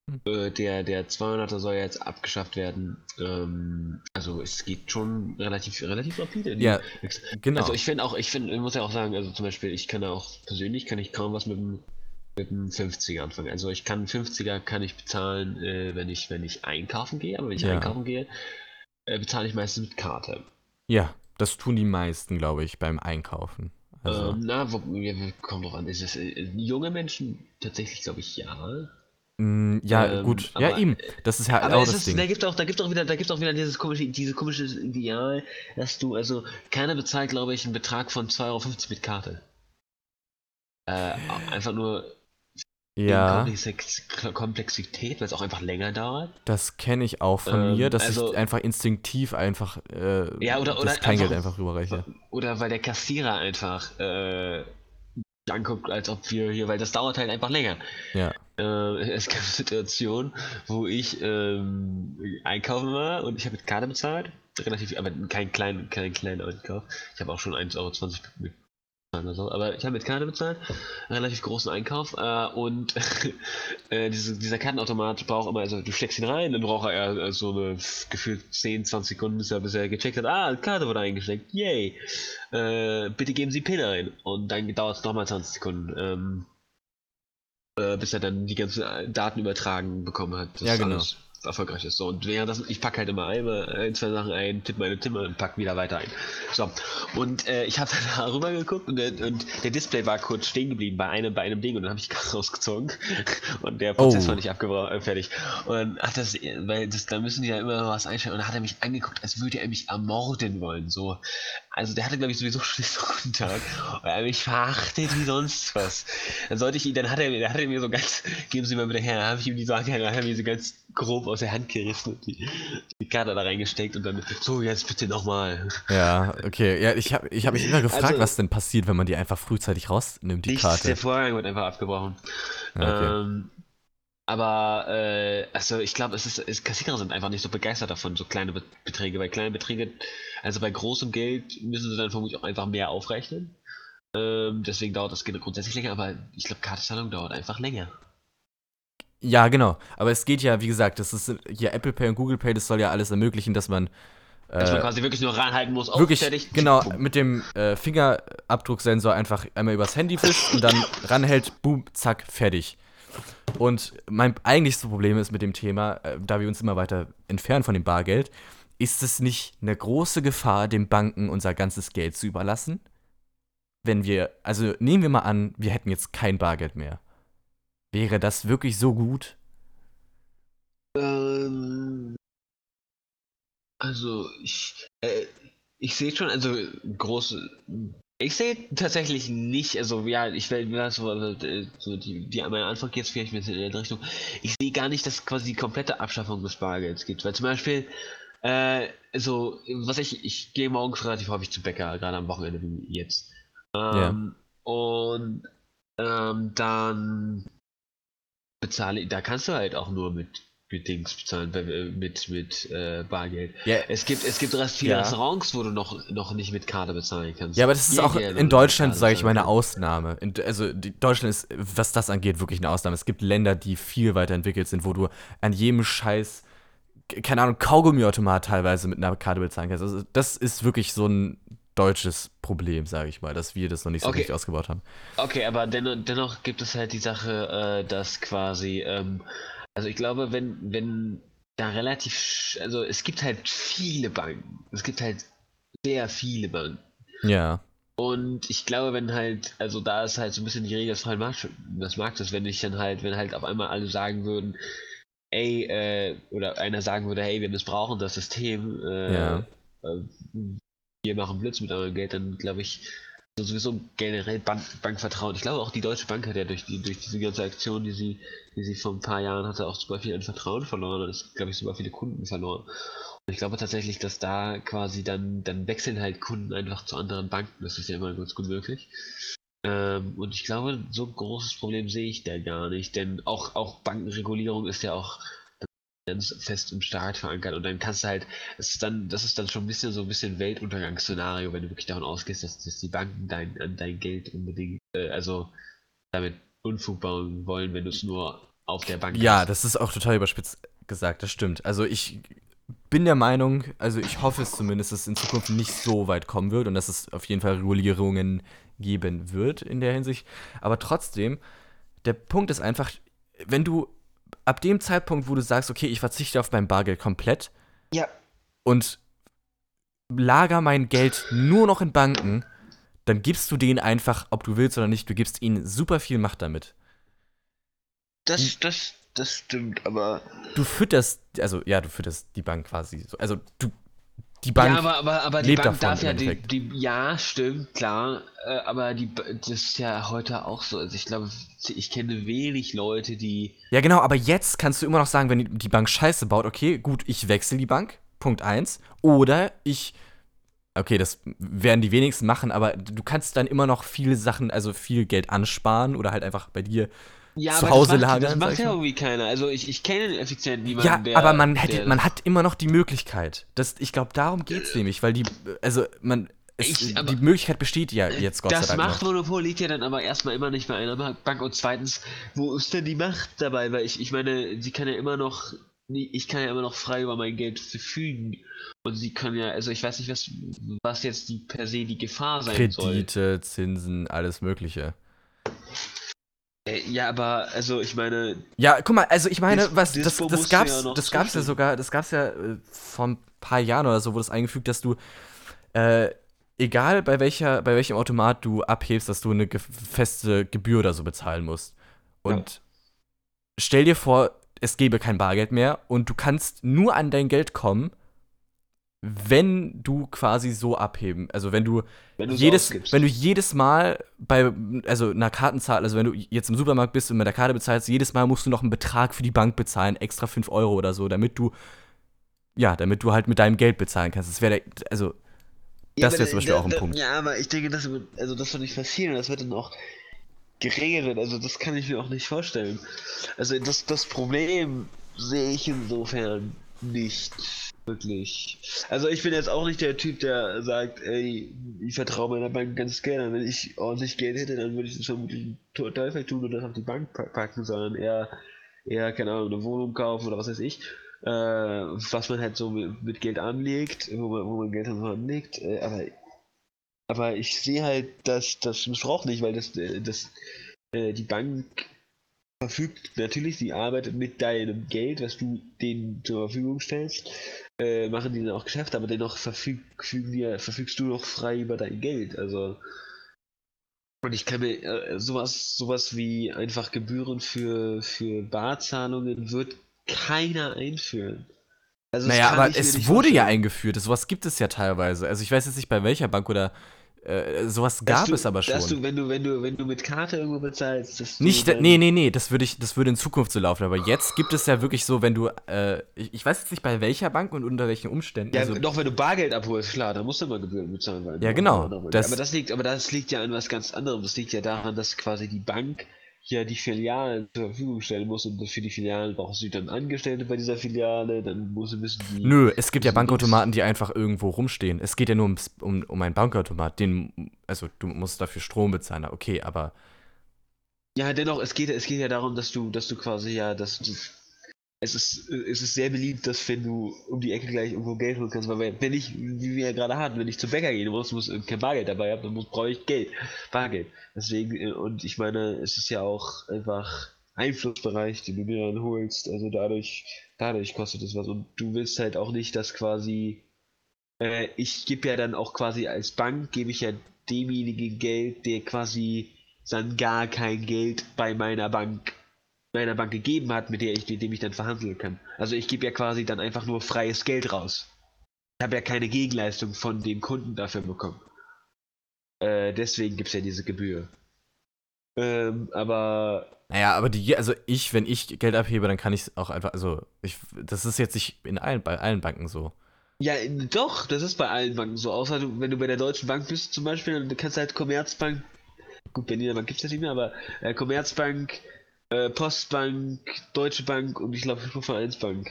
Hm. äh, der, der 200er soll jetzt abgeschafft werden. Ähm, also es geht schon relativ, relativ rapide. Ja, genau. Also ich finde auch, ich finde, ich muss ja auch sagen, also zum Beispiel, ich kann auch persönlich kann ich kaum was mit dem mit dem 50er anfangen. Also ich kann 50er kann ich bezahlen, äh, wenn ich wenn ich einkaufen gehe, aber wenn ich Ja. einkaufen gehe, äh, bezahle ich meistens mit Karte. ja, das tun die meisten, glaube ich, beim Einkaufen. Also, Ähm, na, wo, ja, kommt drauf an. Ist es äh, junge Menschen tatsächlich, glaube ich, ja. Mh, ja, ähm, gut. Ja, aber- ihm. Das ist ja Aber auch es das ist, Ding. da gibt auch, da gibt auch wieder, da gibt auch wieder dieses komische, dieses komische Ideal, dass du, also keiner bezahlt, glaube ich, einen Betrag von 2,50 Euro mit Karte. Äh, einfach nur Ja, Komplex- Komplexität, weil es auch einfach länger dauert. das kenne ich auch von Ähm, mir, dass also- ich einfach instinktiv einfach äh, Ja, oder- oder das Kleingeld einfach- einfach rüberreiche. Oder weil der Kassierer einfach äh, anguckt, als ob wir hier, weil das dauert halt einfach länger. Ja. Äh, es gab Situationen, wo ich ähm, einkaufen war und ich habe mit Karte bezahlt. Relativ, aber kein kleinen, keinen kleinen Einkauf. Ich habe auch schon 1,20 Euro oder so, aber ich habe mit Karte bezahlt, relativ großen Einkauf. Äh, und äh, diese, dieser Kartenautomat braucht immer, also du steckst ihn rein, dann braucht er äh, so eine gefühlt 10, 20 Sekunden, bis er, bis er gecheckt hat, ah, Karte wurde eingesteckt, yay, äh, bitte geben Sie PIN ein und dann dauert es nochmal 20 Sekunden, ähm, äh, bis er dann die ganzen äh, Daten übertragen bekommen hat, dass Ja, genau. alles erfolgreich ist. So, und während das, ich packe halt immer einmal ein, zwei Sachen ein, tippe meine Timme und pack wieder weiter ein. So, und äh, ich habe dann da rüber geguckt und der, und der Display war kurz stehen geblieben bei einem, bei einem Ding und dann habe ich Karte rausgezogen und der Prozess Oh. war nicht abgebrochen, äh, fertig. Und hat das, weil das, da müssen die ja immer was einstellen und dann hat er mich angeguckt, als würde er mich ermorden wollen, so. Also der hatte, glaube ich, sowieso schon nicht so guten Tag. Und er hat mich verachtet wie sonst was. Dann sollte ich ihn, dann hat er, dann hat er mir so ganz, geben Sie mal bitte her, dann habe ich ihm die Sache, dann hat er mir so ganz grob aus der Hand gerissen und die, die Karte da reingesteckt und dann, so, jetzt bitte nochmal. Ja, okay. Ja, ich habe ich hab mich immer gefragt, Also- was denn passiert, wenn man die einfach frühzeitig rausnimmt, die Nichts, Karte. der Vorgang wird einfach abgebrochen. Ja, okay. Ähm, aber, äh, also ich glaube, es ist, es, Kassierer sind einfach nicht so begeistert davon, so kleine Be Beträge. Bei kleinen Beträgen, also bei großem Geld müssen sie dann vermutlich auch einfach mehr aufrechnen. Ähm, deswegen dauert das grundsätzlich länger, aber ich glaube, Kartenzahlung dauert einfach länger. Ja, genau. Aber es geht ja, wie gesagt, das ist ja Apple Pay und Google Pay, das soll ja alles ermöglichen, dass man Dass man äh, quasi wirklich nur ranhalten muss, auf, wirklich fertig, genau mit dem äh, Fingerabdrucksensor einfach einmal übers Handy wischt und dann ranhält, boom, zack, fertig. Und mein eigentlichstes Problem ist mit dem Thema, äh, da wir uns immer weiter entfernen von dem Bargeld, ist es nicht eine große Gefahr, den Banken unser ganzes Geld zu überlassen? Wenn wir, also nehmen wir mal an, wir hätten jetzt kein Bargeld mehr. Wäre das wirklich so gut? Ähm, also ich, äh, ich sehe schon, also große. Ich sehe tatsächlich nicht, also ja, ich werde ja, so, äh, so die, die meine Antwort geht jetzt vielleicht ein bisschen in die Richtung. Ich sehe gar nicht, dass quasi die komplette Abschaffung des Bargelds gibt, weil zum Beispiel, äh, so, was ich, ich gehe morgens relativ häufig zum Bäcker, gerade am Wochenende wie jetzt. Ähm, Und ähm, dann bezahle, da kannst du halt auch nur mit, mit Dings bezahlen, äh, mit, mit äh, Bargeld. Ja, Es gibt, es gibt viele Ja. Restaurants, wo du noch, noch nicht mit Karte bezahlen kannst. Ja, aber das ist Hier auch in Deutschland, sage ich mal, eine Ausnahme. In, also die, Deutschland ist, was das angeht, wirklich eine Ausnahme. Es gibt Länder, die viel weiterentwickelt sind, wo du an jedem Scheiß, keine Ahnung, Kaugummiautomat teilweise mit einer Karte bezahlen kannst. Also das ist wirklich so ein deutsches Problem, sage ich mal, dass wir das noch nicht so Okay. richtig ausgebaut haben. Okay, aber dennoch, dennoch gibt es halt die Sache, äh, dass quasi, ähm, also ich glaube, wenn, wenn da relativ, also es gibt halt viele Banken. Es gibt halt sehr viele Banken. Ja, Und ich glaube, wenn halt, also da ist halt so ein bisschen die Regel des freien Marktes, wenn ich dann halt, wenn halt auf einmal alle sagen würden, ey, äh, oder einer sagen würde, hey, wir missbrauchen das System, äh, Ja. äh, wir machen Blitz mit eurem Geld, dann glaube ich, sowieso generell Bank, Bankvertrauen. Ich glaube auch die Deutsche Bank hat ja durch die durch diese ganze Aktion, die sie, die sie vor ein paar Jahren hatte, auch super viel an Vertrauen verloren und ist, glaube ich, super viele Kunden verloren. Und ich glaube tatsächlich, dass da quasi dann, dann wechseln halt Kunden einfach zu anderen Banken. Das ist ja immer ganz gut möglich. Ähm, und ich glaube, so ein großes Problem sehe ich da gar nicht, denn auch, auch Bankenregulierung ist ja auch fest im Staat verankert und dann kannst du halt, es ist dann, das ist dann schon ein bisschen so ein bisschen Weltuntergangsszenario, wenn du wirklich davon ausgehst, dass, dass die Banken dein, an dein Geld unbedingt, äh, also damit Unfug bauen wollen, wenn du es nur auf der Bank ja, hast. das ist auch total überspitzt gesagt, das stimmt. Also ich bin der Meinung, also ich hoffe es zumindest, dass es in Zukunft nicht so weit kommen wird und dass es auf jeden Fall Regulierungen geben wird in der Hinsicht. Aber trotzdem, der Punkt ist einfach, wenn du ab dem Zeitpunkt, wo du sagst, okay, ich verzichte auf mein Bargeld komplett Ja. und lager mein Geld nur noch in Banken, dann gibst du denen einfach, ob du willst oder nicht, du gibst ihnen super viel Macht damit. Das, das, das stimmt, aber. Du fütterst, also ja, du fütterst die Bank quasi. So. Also du, die Bank. Ja, aber, aber, aber die lebt Bank davon darf ja die, die. Ja, stimmt, klar. Äh, aber die, das ist ja heute auch so. Also ich glaube, ich kenne wenig Leute, die. Ja, genau, aber jetzt kannst du immer noch sagen, wenn die, die Bank Scheiße baut, okay, gut, ich wechsle die Bank, Punkt eins, Oder ich. Okay, das werden die wenigsten machen, aber du kannst dann immer noch viele Sachen, also viel Geld ansparen oder halt einfach bei dir Ja, zu Hause das macht, lagern. Das macht ja irgendwie keiner. Also ich, ich kenne effizient niemanden, Ja, der. aber man hätte, der, man hat immer noch die Möglichkeit. Das, ich glaube, darum geht's nämlich, weil die, also man, es, Ich- die Möglichkeit besteht ja jetzt Gott das sei Dank noch. Machtmonopol liegt ja dann aber erstmal immer nicht bei einer Bank und zweitens, wo ist denn die Macht dabei? Weil ich, ich meine, sie kann ja immer noch, ich kann ja immer noch frei über mein Geld verfügen und sie kann ja, also ich weiß nicht, was, was jetzt die per se die Gefahr sein soll. Kredite, Zinsen, alles Mögliche. Äh, Ja, aber also ich meine, Ja, guck mal, also ich meine, was das, das gab's, ja das gab's ja sogar, das gab's ja äh, vor ein paar Jahren oder so, wurde es eingefügt, dass du äh, egal bei welcher, bei welchem Automat du abhebst, dass du eine ge feste Gebühr oder so bezahlen musst. Und stell dir vor, es gäbe kein Bargeld mehr und du kannst nur an dein Geld kommen, wenn du quasi so abheben, also wenn du wenn du es jedes, ausgibst. wenn du jedes Mal bei, also einer Kartenzahl, also wenn du jetzt im Supermarkt bist und mit der Karte bezahlst, jedes Mal musst du noch einen Betrag für die Bank bezahlen, extra 5 Euro oder so, damit du, ja, damit du halt mit deinem Geld bezahlen kannst. Das wäre, also, das wäre zum Beispiel da- auch ein da- Punkt. Ja, aber ich denke, das wird, also das wird nicht passieren, das wird dann auch geregelt, also das kann ich mir auch nicht vorstellen. Also das, das Problem sehe ich insofern nicht wirklich. Also ich bin jetzt auch nicht der Typ, der sagt, ey, ich vertraue meiner Bank ganz gerne. Wenn ich ordentlich Geld hätte, dann würde ich es vermutlich total tun und das auf die Bank pa- packen, sondern eher, eher, keine Ahnung, eine Wohnung kaufen oder was weiß ich. Äh, was man halt so mit, mit Geld anlegt, wo man, wo man Geld so anlegt. Äh, aber, aber ich sehe halt, dass das Missbrauch nicht, weil das, äh, das äh, die Bank verfügt natürlich, sie arbeitet mit deinem Geld, was du denen zur Verfügung stellst, äh, machen die dann auch Geschäfte, aber dennoch verfüg, dir, verfügst du noch frei über dein Geld. Also und ich kann mir äh, sowas, sowas wie einfach Gebühren für, für Barzahlungen wird keiner einführen. Also Naja, aber es wurde ja vorstellen. eingeführt, sowas gibt es ja teilweise. Also ich weiß jetzt nicht bei welcher Bank oder äh, sowas gab du, es aber schon. Dass du, wenn du, wenn du, wenn du mit Karte irgendwo bezahlst, dass Nicht, dann- nee, nee, nee, das würde ich, das würde in Zukunft so laufen. Aber jetzt gibt es ja wirklich so, wenn du, äh, ich, ich weiß jetzt nicht bei welcher Bank und unter welchen Umständen. Ja, also, doch, wenn du Bargeld abholst, klar, dann musst du immer Gebühren bezahlen. Ja, genau, das- aber, das liegt, aber das liegt ja an was ganz anderem. Das liegt ja daran, dass quasi die Bank ja die Filialen zur Verfügung stellen muss und für die Filialen brauchst du dann Angestellte bei dieser Filiale, dann muss, müssen die. Nö, es gibt ja Bankautomaten, die einfach irgendwo rumstehen. Es geht ja nur ums, um, um einen Bankautomat. Den, also du musst dafür Strom bezahlen, okay, aber Ja, dennoch, es geht, es geht ja darum, dass du, dass du quasi ja, dass du. Es ist, es ist sehr beliebt, dass wenn du um die Ecke gleich irgendwo Geld holen kannst, weil wenn- ich, wie wir ja gerade hatten, wenn ich zum Bäcker gehen muss, muss kein Bargeld dabei haben, dann muss, brauche ich Geld, Bargeld. Deswegen, äh, und ich meine, es ist ja auch einfach Einflussbereich, den du dir dann holst, also dadurch, dadurch kostet es was und du willst halt auch nicht, dass quasi, äh, ich gebe ja dann auch quasi als Bank, gebe ich ja demjenigen Geld, der quasi dann gar kein Geld bei meiner Bank meiner Bank gegeben hat, mit der ich, mit dem ich dann verhandeln kann. Also ich gebe ja quasi dann einfach nur freies Geld raus. Ich habe ja keine Gegenleistung von dem Kunden dafür bekommen. Äh, deswegen gibt es ja diese Gebühr. Ähm, aber naja, aber die, also ich, wenn ich Geld abhebe, dann kann ich es auch einfach, also ich, das ist jetzt nicht in allen, bei allen Banken so. ja, doch, das ist bei allen Banken so. Außer du, wenn du bei der Deutschen Bank bist zum Beispiel, dann kannst du halt Commerzbank, gut, Berliner Bank gibt es ja nicht mehr, aber äh, Commerzbank, äh, Postbank, Deutsche Bank und ich glaube Vereinsbank.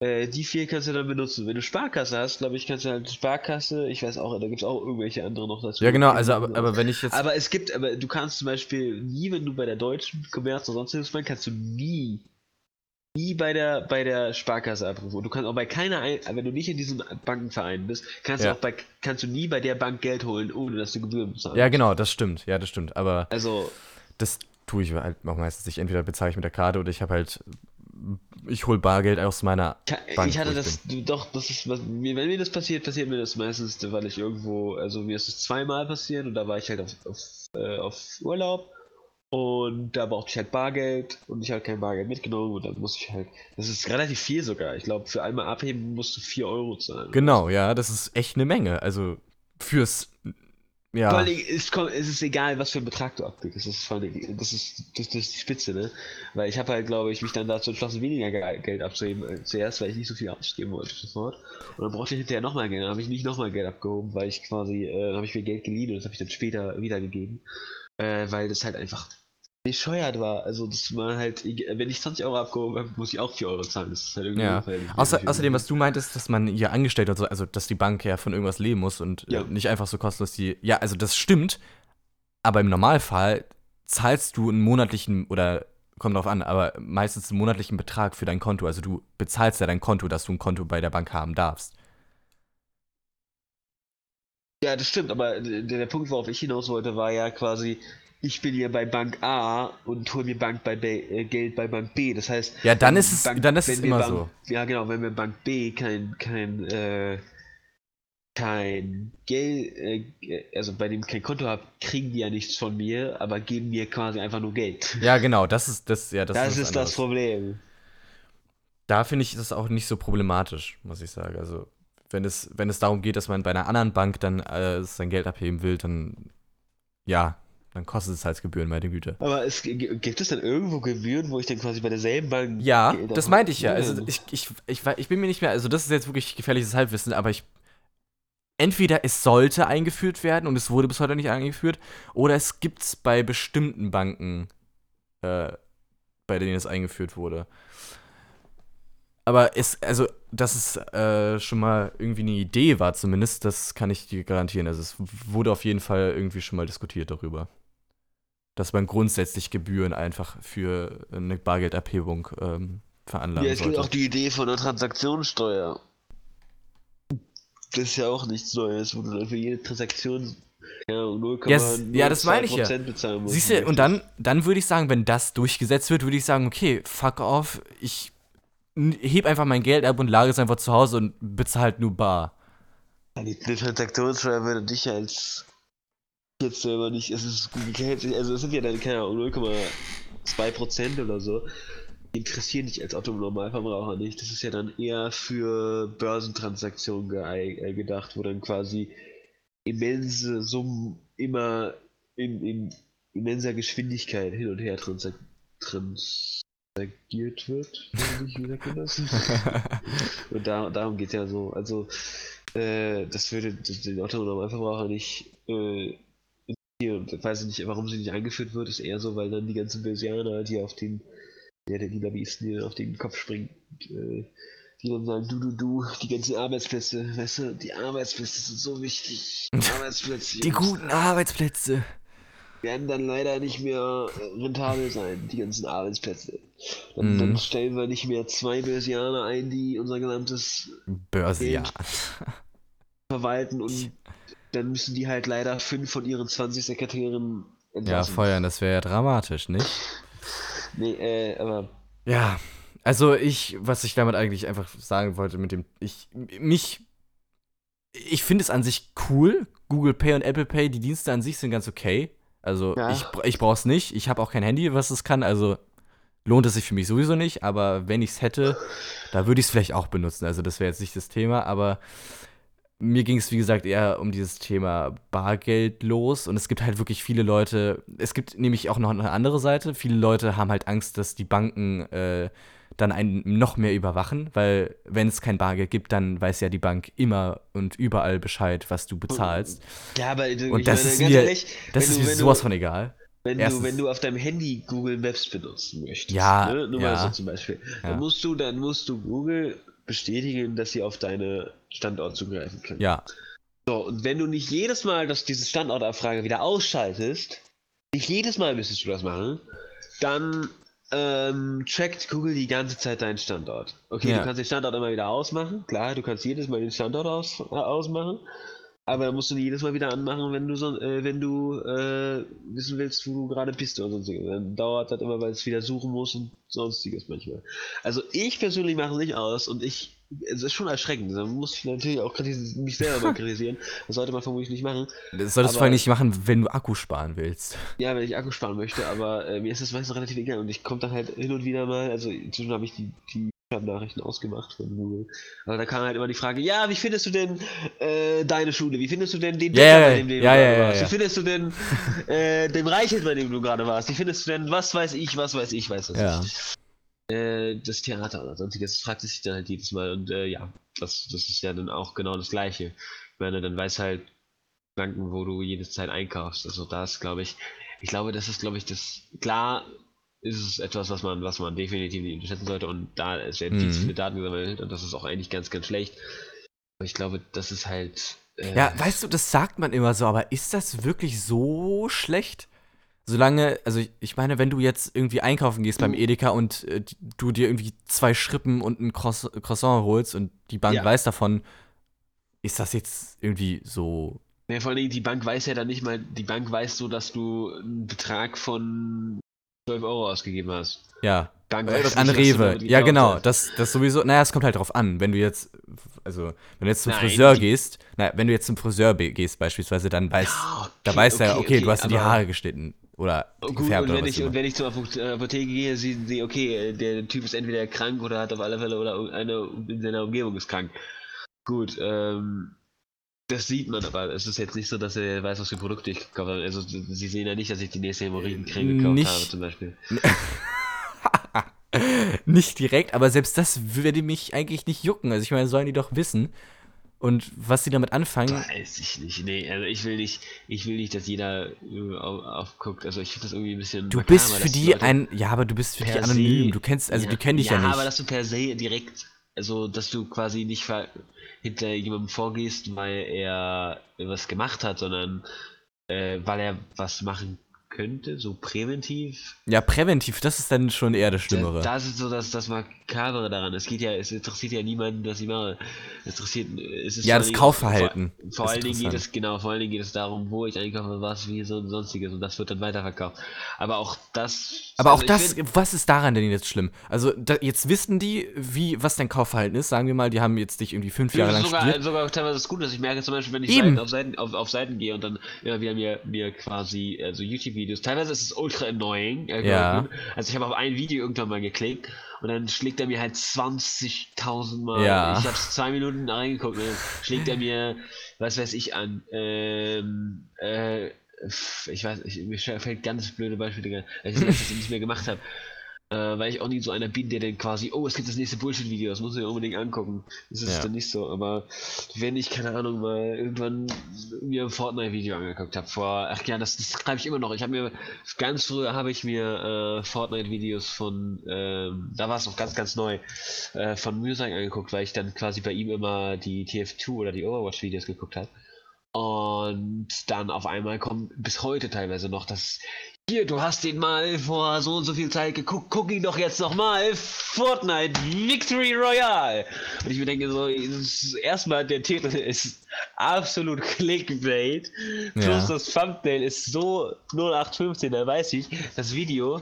Äh, die vier kannst du dann benutzen. Wenn du Sparkasse hast, glaube ich, kannst du halt Sparkasse, ich weiß auch, da gibt es auch irgendwelche andere noch dazu. Ja, genau, also aber, aber wenn ich jetzt. Aber es gibt, aber du kannst zum Beispiel nie, wenn du bei der Deutschen Commerz oder sonstiges Bank, kannst du nie, nie bei der, bei der Sparkasse abrufen. Und du kannst auch bei keiner, ein wenn du nicht in diesem Bankenverein bist, kannst Ja. du auch bei, kannst du nie bei der Bank Geld holen, ohne dass du Gebühren bezahlst. ja, genau, das stimmt, ja, das stimmt. Aber Also, das tue ich halt auch meistens nicht. Entweder bezahle ich mit der Karte oder ich habe halt ich hol Bargeld aus meiner Bank, ich hatte ich das, doch, das ist, was, wenn mir das passiert, passiert mir das meistens, weil ich irgendwo, also mir ist es zweimal passiert und da war ich halt auf, auf, äh, auf Urlaub und da brauchte ich halt Bargeld und ich habe kein Bargeld mitgenommen und dann musste ich halt, das ist relativ viel sogar, ich glaube für einmal abheben musst du 4 Euro zahlen. Genau, ja, das ist echt eine Menge. Also fürs. Vor Ja. allem, es, kommt, es ist egal, was für einen Betrag du abgibst. Das ist, vor allem, das ist, das, das ist die Spitze, ne? Weil ich habe halt, glaube ich, mich dann dazu entschlossen, weniger Ge- Geld abzuheben als zuerst, weil ich nicht so viel ausgeben wollte sofort. Und dann brauchte ich hinterher nochmal Geld. Dann habe ich nicht nochmal Geld abgehoben, weil ich quasi, äh, habe ich mir Geld geliehen und das habe ich dann später wiedergegeben. Äh, weil das halt einfach bescheuert war. Also, das war halt, wenn ich 20 Euro abgehoben habe, muss ich auch 4 Euro zahlen. Das ist halt irgendwie Ja. Außer, außerdem, was du meintest, dass man hier angestellt und so, also dass die Bank ja von irgendwas leben muss und Ja. äh, nicht einfach so kostenlos die. Ja, also das stimmt, aber im Normalfall zahlst du einen monatlichen oder kommt drauf an, aber meistens einen monatlichen Betrag für dein Konto. Also du bezahlst ja dein Konto, dass du ein Konto bei der Bank haben darfst. Ja, das stimmt, aber der, der Punkt, worauf ich hinaus wollte, war ja quasi, ich bin hier bei Bank A und hole mir Bank bei B, äh, Geld bei Bank B. Das heißt, Ja, dann ist es- dann ist es immer Bank, so. Ja, genau, wenn mir Bank B kein, kein, äh, kein Geld, äh, also bei dem kein Konto habe, kriegen die ja nichts von mir, aber geben mir quasi einfach nur Geld. Ja, genau, das ist das, ja, das, Das, ist, ist das. Problem. Da finde ich das auch nicht so problematisch, muss ich sagen. Also, wenn es, wenn es darum geht, dass man bei einer anderen Bank dann äh, sein Geld abheben will, dann ja, dann kostet es halt Gebühren, meine Güte. Aber es gibt es dann irgendwo Gebühren, wo ich dann quasi bei derselben Bank Ja, Geld das meinte ich ja. Also Nein. ich, ich, ich, ich bin mir nicht mehr, also das ist jetzt wirklich gefährliches Halbwissen, aber ich. Entweder es sollte eingeführt werden und es wurde bis heute nicht eingeführt, oder es gibt es bei bestimmten Banken, äh, bei denen es eingeführt wurde. Aber es, also, dass es äh, schon mal irgendwie eine Idee war, zumindest, das kann ich dir garantieren. Also, es wurde auf jeden Fall irgendwie schon mal diskutiert darüber. Dass man grundsätzlich Gebühren einfach für eine Bargeldabhebung ähm, veranlagen Ja, es gibt auch die Idee von der Transaktionssteuer. Das ist ja auch nichts Neues, wo du dann für jede Transaktion ja, 0,02% Ja, s- ja, das meine ich ja. bezahlen musst. Siehst du, und dann, dann würde ich sagen, wenn das durchgesetzt wird, würde ich sagen, okay, fuck off, ich heb einfach mein Geld ab und lage es einfach zu Hause und bezahle halt nur bar. Die Transaktionssteuer würde dich als jetzt selber nicht, es ist, also es sind ja dann, keine Ahnung, 0,2% oder so. Die interessieren dich als Autonormalverbraucher nicht. Das ist ja dann eher für Börsentransaktionen geei- äh, gedacht, wo dann quasi immense Summen immer in, in immenser Geschwindigkeit hin und her transak transagiert wird. Wie sagt man das? Und da, darum geht ja so. Also, äh, das würde den Autonormalverbraucher nicht äh, Und weiß ich nicht, warum sie nicht eingeführt wird, ist eher so, weil dann die ganzen Börsianer, die auf den, ja, der die Lobbyisten, die auf den Kopf springen, äh, die dann sagen, du, du, du, die ganzen Arbeitsplätze, weißt du, die Arbeitsplätze sind so wichtig. Arbeitsplätze Die guten Arbeitsplätze. werden dann leider nicht mehr äh, rentabel sein, die ganzen Arbeitsplätze. Dann, Mhm. dann stellen wir nicht mehr zwei Börsianer ein, die unser gesamtes Börse, ja. verwalten und dann müssen die halt leider fünf von ihren 20 Sekretären Ja, entlassen. feuern, das wäre ja dramatisch, nicht? Nee, äh, aber Ja, also ich, was ich damit eigentlich einfach sagen wollte mit dem, ich, mich, ich finde es an sich cool. Google Pay und Apple Pay, die Dienste an sich sind ganz okay. Also Ja. ich, ich brauche es nicht. Ich habe auch kein Handy, was es kann. Also lohnt es sich für mich sowieso nicht. Aber wenn ich es hätte, da würde ich es vielleicht auch benutzen. Also das wäre jetzt nicht das Thema. Aber mir ging es, wie gesagt, eher um dieses Thema Bargeld los. Und es gibt halt wirklich viele Leute, es gibt nämlich auch noch eine andere Seite. Viele Leute haben halt Angst, dass die Banken äh, dann einen noch mehr überwachen, weil wenn es kein Bargeld gibt, dann weiß ja die Bank immer und überall Bescheid, was du bezahlst. ja, aber du, Und das meine, ist mir- ehrlich, Das ist du, mir sowas du, von egal. wenn erstens- du, wenn du auf deinem Handy Google Maps benutzen möchtest, Ja, ne? nur ja. mal so zum Beispiel, Ja. dann musst du, dann musst du Google bestätigen, dass sie auf deine Standort zugreifen können. Ja, So, und wenn du nicht jedes Mal, dass diese Standortabfrage wieder ausschaltest, nicht jedes Mal müsstest du das machen, dann ähm, trackt Google die ganze Zeit deinen Standort. Okay, Ja. du kannst den Standort immer wieder ausmachen, klar, du kannst jedes Mal den Standort aus, äh, ausmachen, aber da musst du die jedes Mal wieder anmachen, wenn du so, äh, wenn du äh, wissen willst, wo du gerade bist oder sonstiges. Dann dauert das immer, weil es wieder suchen muss und sonstiges manchmal. Also ich persönlich mache es nicht aus und ich, es ist schon erschreckend. Da muss ich natürlich auch mich selber mal kritisieren. Das sollte man vermutlich nicht machen. Das solltest du vor allem nicht machen, wenn du Akku sparen willst. Ja, wenn ich Akku sparen möchte, aber äh, mir ist das meistens relativ egal und ich komme dann halt hin und wieder mal, also inzwischen habe ich die, die Nachrichten ausgemacht von Google. Aber da kam halt immer die Frage, ja, wie findest du denn äh, deine Schule? Wie findest du denn den yeah, Decker, bei dem du ja, gerade ja, warst? ja. Wie findest du denn äh, den Reichelt, bei dem du gerade warst? Wie findest du denn, was weiß ich, was weiß ich, weiß was Ja. ich. Äh, das Theater oder sonstiges, das fragt es sich dann halt jedes Mal und äh, ja, das, das ist ja dann auch genau das Gleiche. Ich meine, dann weiß halt Banken, wo du jede Zeit einkaufst. Also da ist, glaube ich, ich glaube, das ist, glaube ich, das, klar ist es etwas, was man, was man definitiv nicht unterschätzen sollte und da es werden viel zu Mhm. viele Daten gesammelt und das ist auch eigentlich ganz, ganz schlecht. Aber ich glaube, das ist halt. Äh, Ja, weißt du, das sagt man immer so, aber ist das wirklich so schlecht? Solange, also ich, meine, wenn du jetzt irgendwie einkaufen gehst beim Du- Edeka und äh, du dir irgendwie zwei Schrippen und ein Croiss Croissant holst und die Bank Ja. weiß davon, ist das jetzt irgendwie so. Nee, vor allen Dingen, die Bank weiß ja dann nicht mal, die Bank weiß so, dass du einen Betrag von 12 Euro ausgegeben hast. Ja, Bank Äh, an Rewe. Ja, genau. Das, das sowieso. Naja, es kommt halt drauf an. Wenn du jetzt, also, wenn du jetzt zum Nein, Friseur die- gehst, naja, wenn du jetzt zum Friseur be- gehst beispielsweise, dann weiß, Ja, da okay, weiß er, okay, okay, du hast dir die aber- Haare geschnitten oder Oh, Gut, gefärbt und oder wenn, was ich, immer. und wenn ich zur Apo- äh, Apotheke gehe, sehen sie, okay, äh, der Typ ist entweder krank oder hat auf alle Fälle oder irgendeine in seiner Umgebung ist krank. Gut, ähm, das sieht man, aber es ist jetzt nicht so, dass er weiß, was für Produkte ich gekauft habe. Also sie sehen ja nicht, dass ich die nächste Hämorrhoidencreme gekauft Nicht- habe, zum Beispiel. Nicht direkt, aber selbst das würde mich eigentlich nicht jucken. Also ich meine, sollen die doch wissen. Und was sie damit anfangen, Weiß ich nicht. Nee, also ich will nicht, ich will nicht, dass jeder äh, auf, aufguckt. Also ich finde das irgendwie ein bisschen. du makaber, bist für die Leute ein, ja, aber du bist für die anonym. se- Du kennst, also die kennen dich ja, ja nicht. aber dass du per se direkt, also dass du quasi nicht ver hinter jemandem vorgehst, weil er was gemacht hat, sondern äh, weil er was machen könnte, so präventiv. ja, präventiv, das ist dann schon eher das Schlimmere. Das ist so das, das Makabere daran. Es geht ja, es interessiert ja niemanden, was ich mache. Es interessiert, es ist ja, das Kaufverhalten. Vor, vor allen Dingen geht es, genau, vor allen Dingen geht es darum, wo ich einkaufe, was, wie, so und sonstiges und das wird dann weiterverkauft. Aber auch das. Aber auch also ich das, find- was ist daran denn jetzt schlimm? Also, da, jetzt wissen die, wie, was dein Kaufverhalten ist. Sagen wir mal, die haben jetzt dich irgendwie fünf Jahre lang sogar, studiert. sogar teilweise ist gut, dass ich merke zum Beispiel, wenn ich. Seiten auf, Seiten, auf, auf Seiten gehe und dann immer wieder mir, mir quasi also YouTube-Videos, teilweise ist es ultra annoying. äh, Ja. Also ich habe auf ein Video irgendwann mal geklickt und dann schlägt er mir halt 20.000 Mal. Ja. Ich habe zwei Minuten reingeguckt und dann schlägt er mir, was weiß ich an, ähm, äh, ich weiß, ich, mir fällt ganz blöde Beispiele, weil ich das nicht mehr gemacht habe. Äh, weil ich auch nie so einer bin, der dann quasi, oh, es gibt das nächste Bullshit-Video, das muss ich mir unbedingt angucken. Das ist Ja. dann nicht so, aber wenn ich, keine Ahnung, mal irgendwann mir ein Fortnite-Video angeguckt habe, vor, ach ja, das, das schreibe ich immer noch. Ich habe mir, ganz früher habe ich mir äh, Fortnite-Videos von, ähm, da war es noch ganz, ganz neu, äh, von Musak angeguckt, weil ich dann quasi bei ihm immer die TF2 oder die Overwatch-Videos geguckt habe. Und dann auf einmal kommt bis heute teilweise noch das. Hier, du hast den mal vor so und so viel Zeit geguckt, guck ihn doch jetzt nochmal. Fortnite Victory Royale. Und ich mir denke so, erstmal der Titel ist absolut Clickbait. Plus Ja. das Thumbnail ist so 0815, da weiß ich, das Video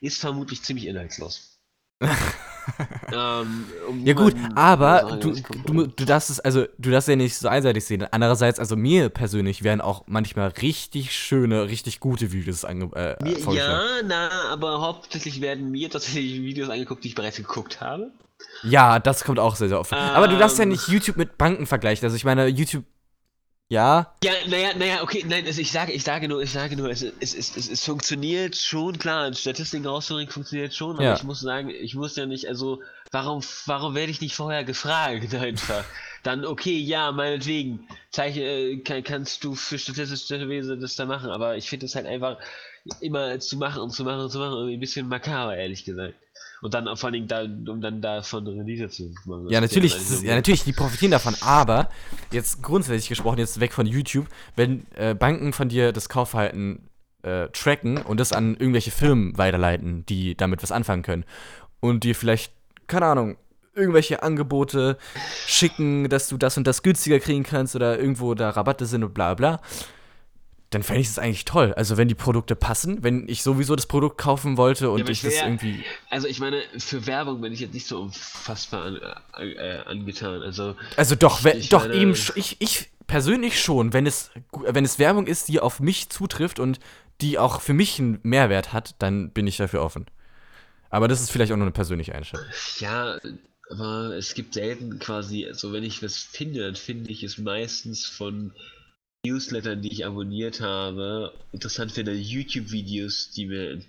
ist vermutlich ziemlich inhaltslos. ähm, um Ja gut, aber du, du, du darfst es, also du darfst ja nicht so einseitig sehen. Andererseits, also mir persönlich werden auch manchmal richtig schöne, richtig gute Videos ange äh, ja, na, aber hauptsächlich werden mir tatsächlich Videos angeguckt, die ich bereits geguckt habe. Ja, das kommt auch sehr, sehr oft. vor. aber du darfst ja Ähm. nicht YouTube mit Banken vergleichen. Also ich meine, YouTube, ja, Ja, naja, naja, okay, nein, also ich sage, ich sage nur, ich sage nur, es, es, es, es, es funktioniert schon, klar, Statistiken rauszubringen funktioniert schon, aber Ja. ich muss sagen, ich muss ja nicht, also, warum, warum werde ich nicht vorher gefragt einfach? Dann, okay, ja, meinetwegen, zeichne, äh, kann, kannst du für statistische Wesen das da machen, aber ich finde es halt einfach immer zu machen und zu machen und zu machen, irgendwie ein bisschen makaber, ehrlich gesagt. Und dann vor allen Dingen da, um dann davon Rendite zu machen. ja natürlich, dann ist, ja natürlich, die profitieren davon. Aber jetzt grundsätzlich gesprochen, jetzt weg von YouTube, wenn äh, Banken von dir das Kaufverhalten äh, tracken und das an irgendwelche Firmen weiterleiten, die damit was anfangen können und dir vielleicht, keine Ahnung, irgendwelche Angebote schicken, dass du das und das günstiger kriegen kannst oder irgendwo da Rabatte sind und bla bla, dann fände ich es eigentlich toll. Also wenn die Produkte passen, wenn ich sowieso das Produkt kaufen wollte und aber ich ich das ja- irgendwie. Also ich meine, für Werbung bin ich jetzt nicht so unfassbar an, äh, angetan. Also Also doch, we- Ich doch meine- eben, ich, ich persönlich schon, wenn es, wenn es Werbung ist, die auf mich zutrifft und die auch für mich einen Mehrwert hat, dann bin ich dafür offen. Aber das ist vielleicht auch nur eine persönliche Einstellung. Ja, aber es gibt selten quasi, also wenn ich was finde, dann finde ich es meistens von Newslettern, die ich abonniert habe, interessant finde, YouTube-Videos, die mir,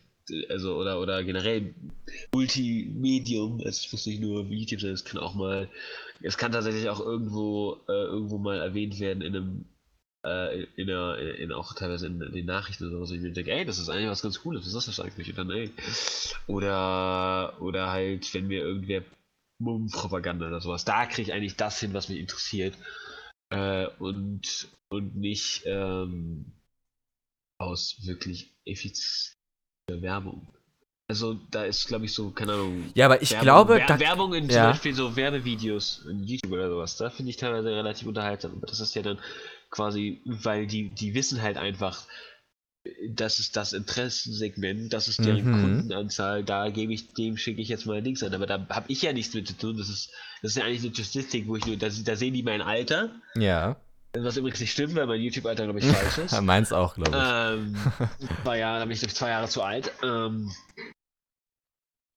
also oder oder generell Multimedium, es muss nicht nur YouTube sein, es kann auch mal, es kann tatsächlich auch irgendwo äh, irgendwo mal erwähnt werden in einem äh, in, der, in auch teilweise in den Nachrichten oder so, ich mir denke, ey, das ist eigentlich was ganz Cooles, was ist das eigentlich? Und dann, ey. Oder, oder halt, wenn mir irgendwer Mummpropaganda oder sowas, da kriege ich eigentlich das hin, was mich interessiert. Äh, und, und nicht ähm, aus wirklich effizienter Werbung. Also da ist, glaube ich, so, keine Ahnung. Ja, aber ich Werbung, glaube, Wer da, Werbung in zum ja. Beispiel so Werbevideos in YouTube oder sowas, da finde ich teilweise relativ unterhaltsam. Aber das ist ja dann quasi, weil die, die wissen halt einfach, das ist das Interessensegment, das ist deren Mhm. Kundenanzahl, da gebe ich, dem schicke ich jetzt mal Links an. Aber da habe ich ja nichts mit zu tun. Das ist, das ist ja eigentlich eine Statistik, wo ich nur, da, da sehen die mein Alter, ja, was übrigens nicht stimmt, weil mein YouTube-Alter, glaube ich, falsch ist. meins auch, glaube ich. Ähm, zwei Jahre, da bin ich glaube ich zwei Jahre zu alt. Ähm,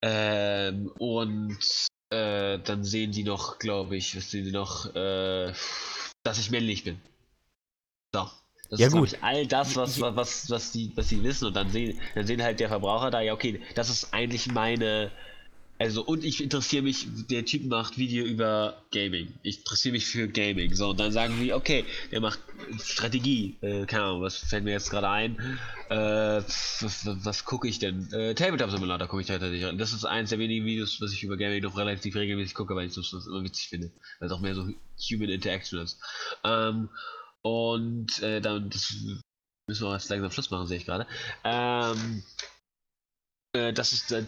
ähm, und äh, dann sehen die noch, glaube ich, was sehen die noch, äh, dass ich männlich bin. So. Das Ja, ist, gut. All das, was, was, was, die, was die wissen. Und dann sehen, dann sehen halt der Verbraucher da, ja, okay, das ist eigentlich meine. Also, und ich interessiere mich, der Typ macht Video über Gaming. Ich interessiere mich für Gaming. So, und dann sagen die, okay, der macht Strategie. Äh, keine Ahnung, was fällt mir jetzt gerade ein? Äh, was, was, was gucke ich denn? Äh, Tabletop Simulator gucke ich tatsächlich an. Das ist eins der wenigen Videos, was ich über Gaming noch relativ regelmäßig gucke, weil ich das immer witzig finde. Weil es auch mehr so Human Interaction ist. Ähm, und äh, dann, das müssen wir jetzt langsam Schluss machen, sehe ich gerade. Ähm, äh, das ist der,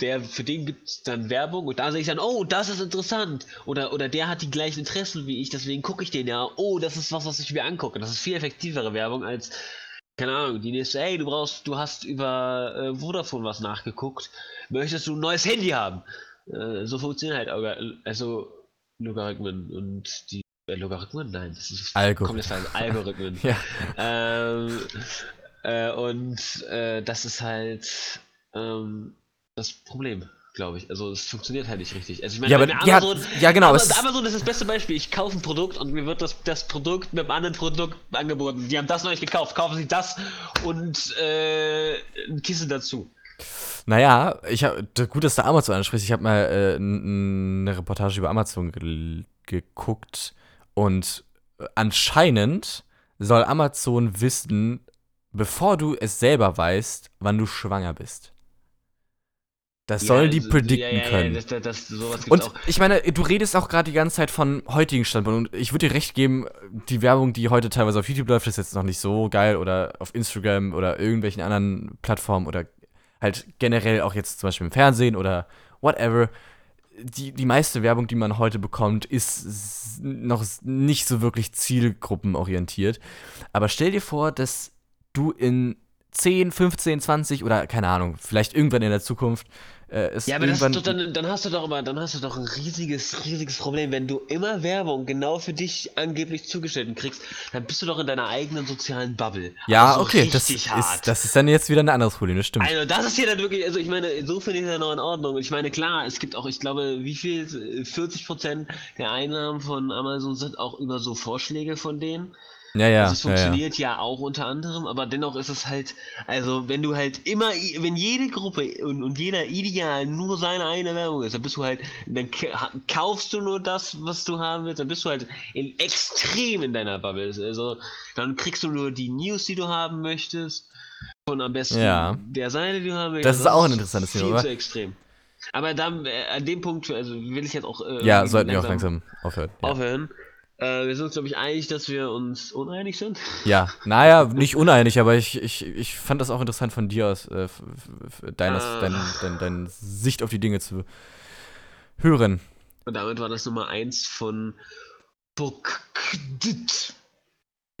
der- für den gibt es dann Werbung und da sehe ich dann, oh, das ist interessant. Oder, oder der hat die gleichen Interessen wie ich, deswegen gucke ich den ja. Oh, das ist was, was ich mir angucke. Das ist viel effektivere Werbung als, keine Ahnung, die nächste, hey, du brauchst, du hast über äh, Vodafone was nachgeguckt. Möchtest du ein neues Handy haben? Äh, so funktionieren halt also Logarithmen und die äh, Logarithmen? Nein, das ist Algorithmen. falsch. Algorithmen. ja. Ähm, äh, und äh, das ist halt ähm, das Problem, glaube ich. Also es funktioniert halt nicht richtig. Also ich meine, Ja, aber- mir ja, Amazon, ja, genau, Amazon, ist- Amazon ist das beste Beispiel. Ich kaufe ein Produkt und mir wird das, das Produkt mit einem anderen Produkt angeboten. Die haben das noch nicht gekauft. Kaufen Sie das und äh, ein Kissen dazu. Naja, ich habe gut, dass du Amazon ansprichst. Ich habe mal äh, eine Reportage über Amazon geguckt und äh, anscheinend soll Amazon wissen, bevor du es selber weißt, wann du schwanger bist. Das sollen die also, predikten ja, ja, ja, können. Das, das, das, Und auch. ich meine, du redest auch gerade die ganze Zeit von heutigen Standpunkt. Und ich würde dir recht geben, die Werbung, die heute teilweise auf YouTube läuft, ist jetzt noch nicht so geil oder auf Instagram oder irgendwelchen anderen Plattformen oder halt generell auch jetzt zum Beispiel im Fernsehen oder whatever. Die, die meiste Werbung, die man heute bekommt, ist noch nicht so wirklich zielgruppenorientiert. Aber stell dir vor, dass du in 10, 15, 20 oder keine Ahnung, vielleicht irgendwann in der Zukunft äh, es Ja, aber das ist irgendwann doch dann, dann hast du doch immer, dann hast du doch ein riesiges, riesiges Problem. Wenn du immer Werbung genau für dich angeblich zugestellt kriegst, dann bist du doch in deiner eigenen sozialen Bubble. Ja, Also okay, das ist, hart. das ist dann jetzt wieder ein anderes Problem, das stimmt. Also das ist hier dann wirklich, also ich meine, so finde ich das ja noch in Ordnung. Ich meine, klar, es gibt auch, ich glaube, wie viel, 40% der Einnahmen von Amazon sind auch über so Vorschläge von denen. Ja, ja, also es ja, ja. funktioniert ja, auch unter anderem, aber dennoch ist es halt, also wenn du halt immer, wenn jede Gruppe und, und jeder ideal nur seine eigene Werbung ist, dann bist du halt, dann ka- kaufst du nur das, was du haben willst, dann bist du halt in, extrem in deiner Bubble. Also dann kriegst du nur die News, die du haben möchtest, von am besten Ja. der Seite, die du haben möchtest. Das ist auch ein interessantes viel Thema, oder? zu extrem. Aber dann, äh, an dem Punkt, also will ich jetzt auch äh, Ja, sollten wir auch langsam aufhören. Ja. Äh, wir sind uns, glaube ich, einig, dass wir uns uneinig sind. ja, naja, nicht uneinig, aber ich, ich, ich fand das auch interessant von dir aus, äh, deines, Ah. dein, dein, deine Sicht auf die Dinge zu hören. Und damit war das Nummer 1 von Bukdit.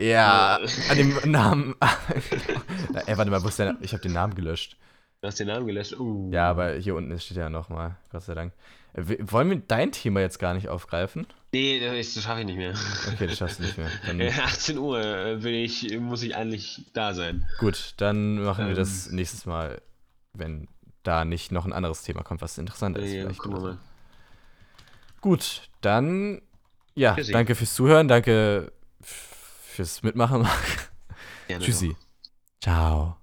Ja, Äh. an dem Namen. Ey, warte mal, wo ist der? Ich habe den Namen gelöscht. Du hast den Namen gelöscht. Uh. Ja, aber hier unten steht ja nochmal, Gott sei Dank. Äh, Wollen wir dein Thema jetzt gar nicht aufgreifen? Nee, das schaffe ich nicht mehr. Okay, das schaffst du nicht mehr. Dann, Äh, 18 Uhr äh, bin ich, muss ich eigentlich da sein. gut, dann machen wir Ähm. das nächstes Mal, wenn da nicht noch ein anderes Thema kommt, was interessanter ist. Ja, vielleicht gucken wir mal. Gut, dann ja, Tschüssi. danke fürs Zuhören, danke fürs Mitmachen. Gerne Tschüssi. Ciao.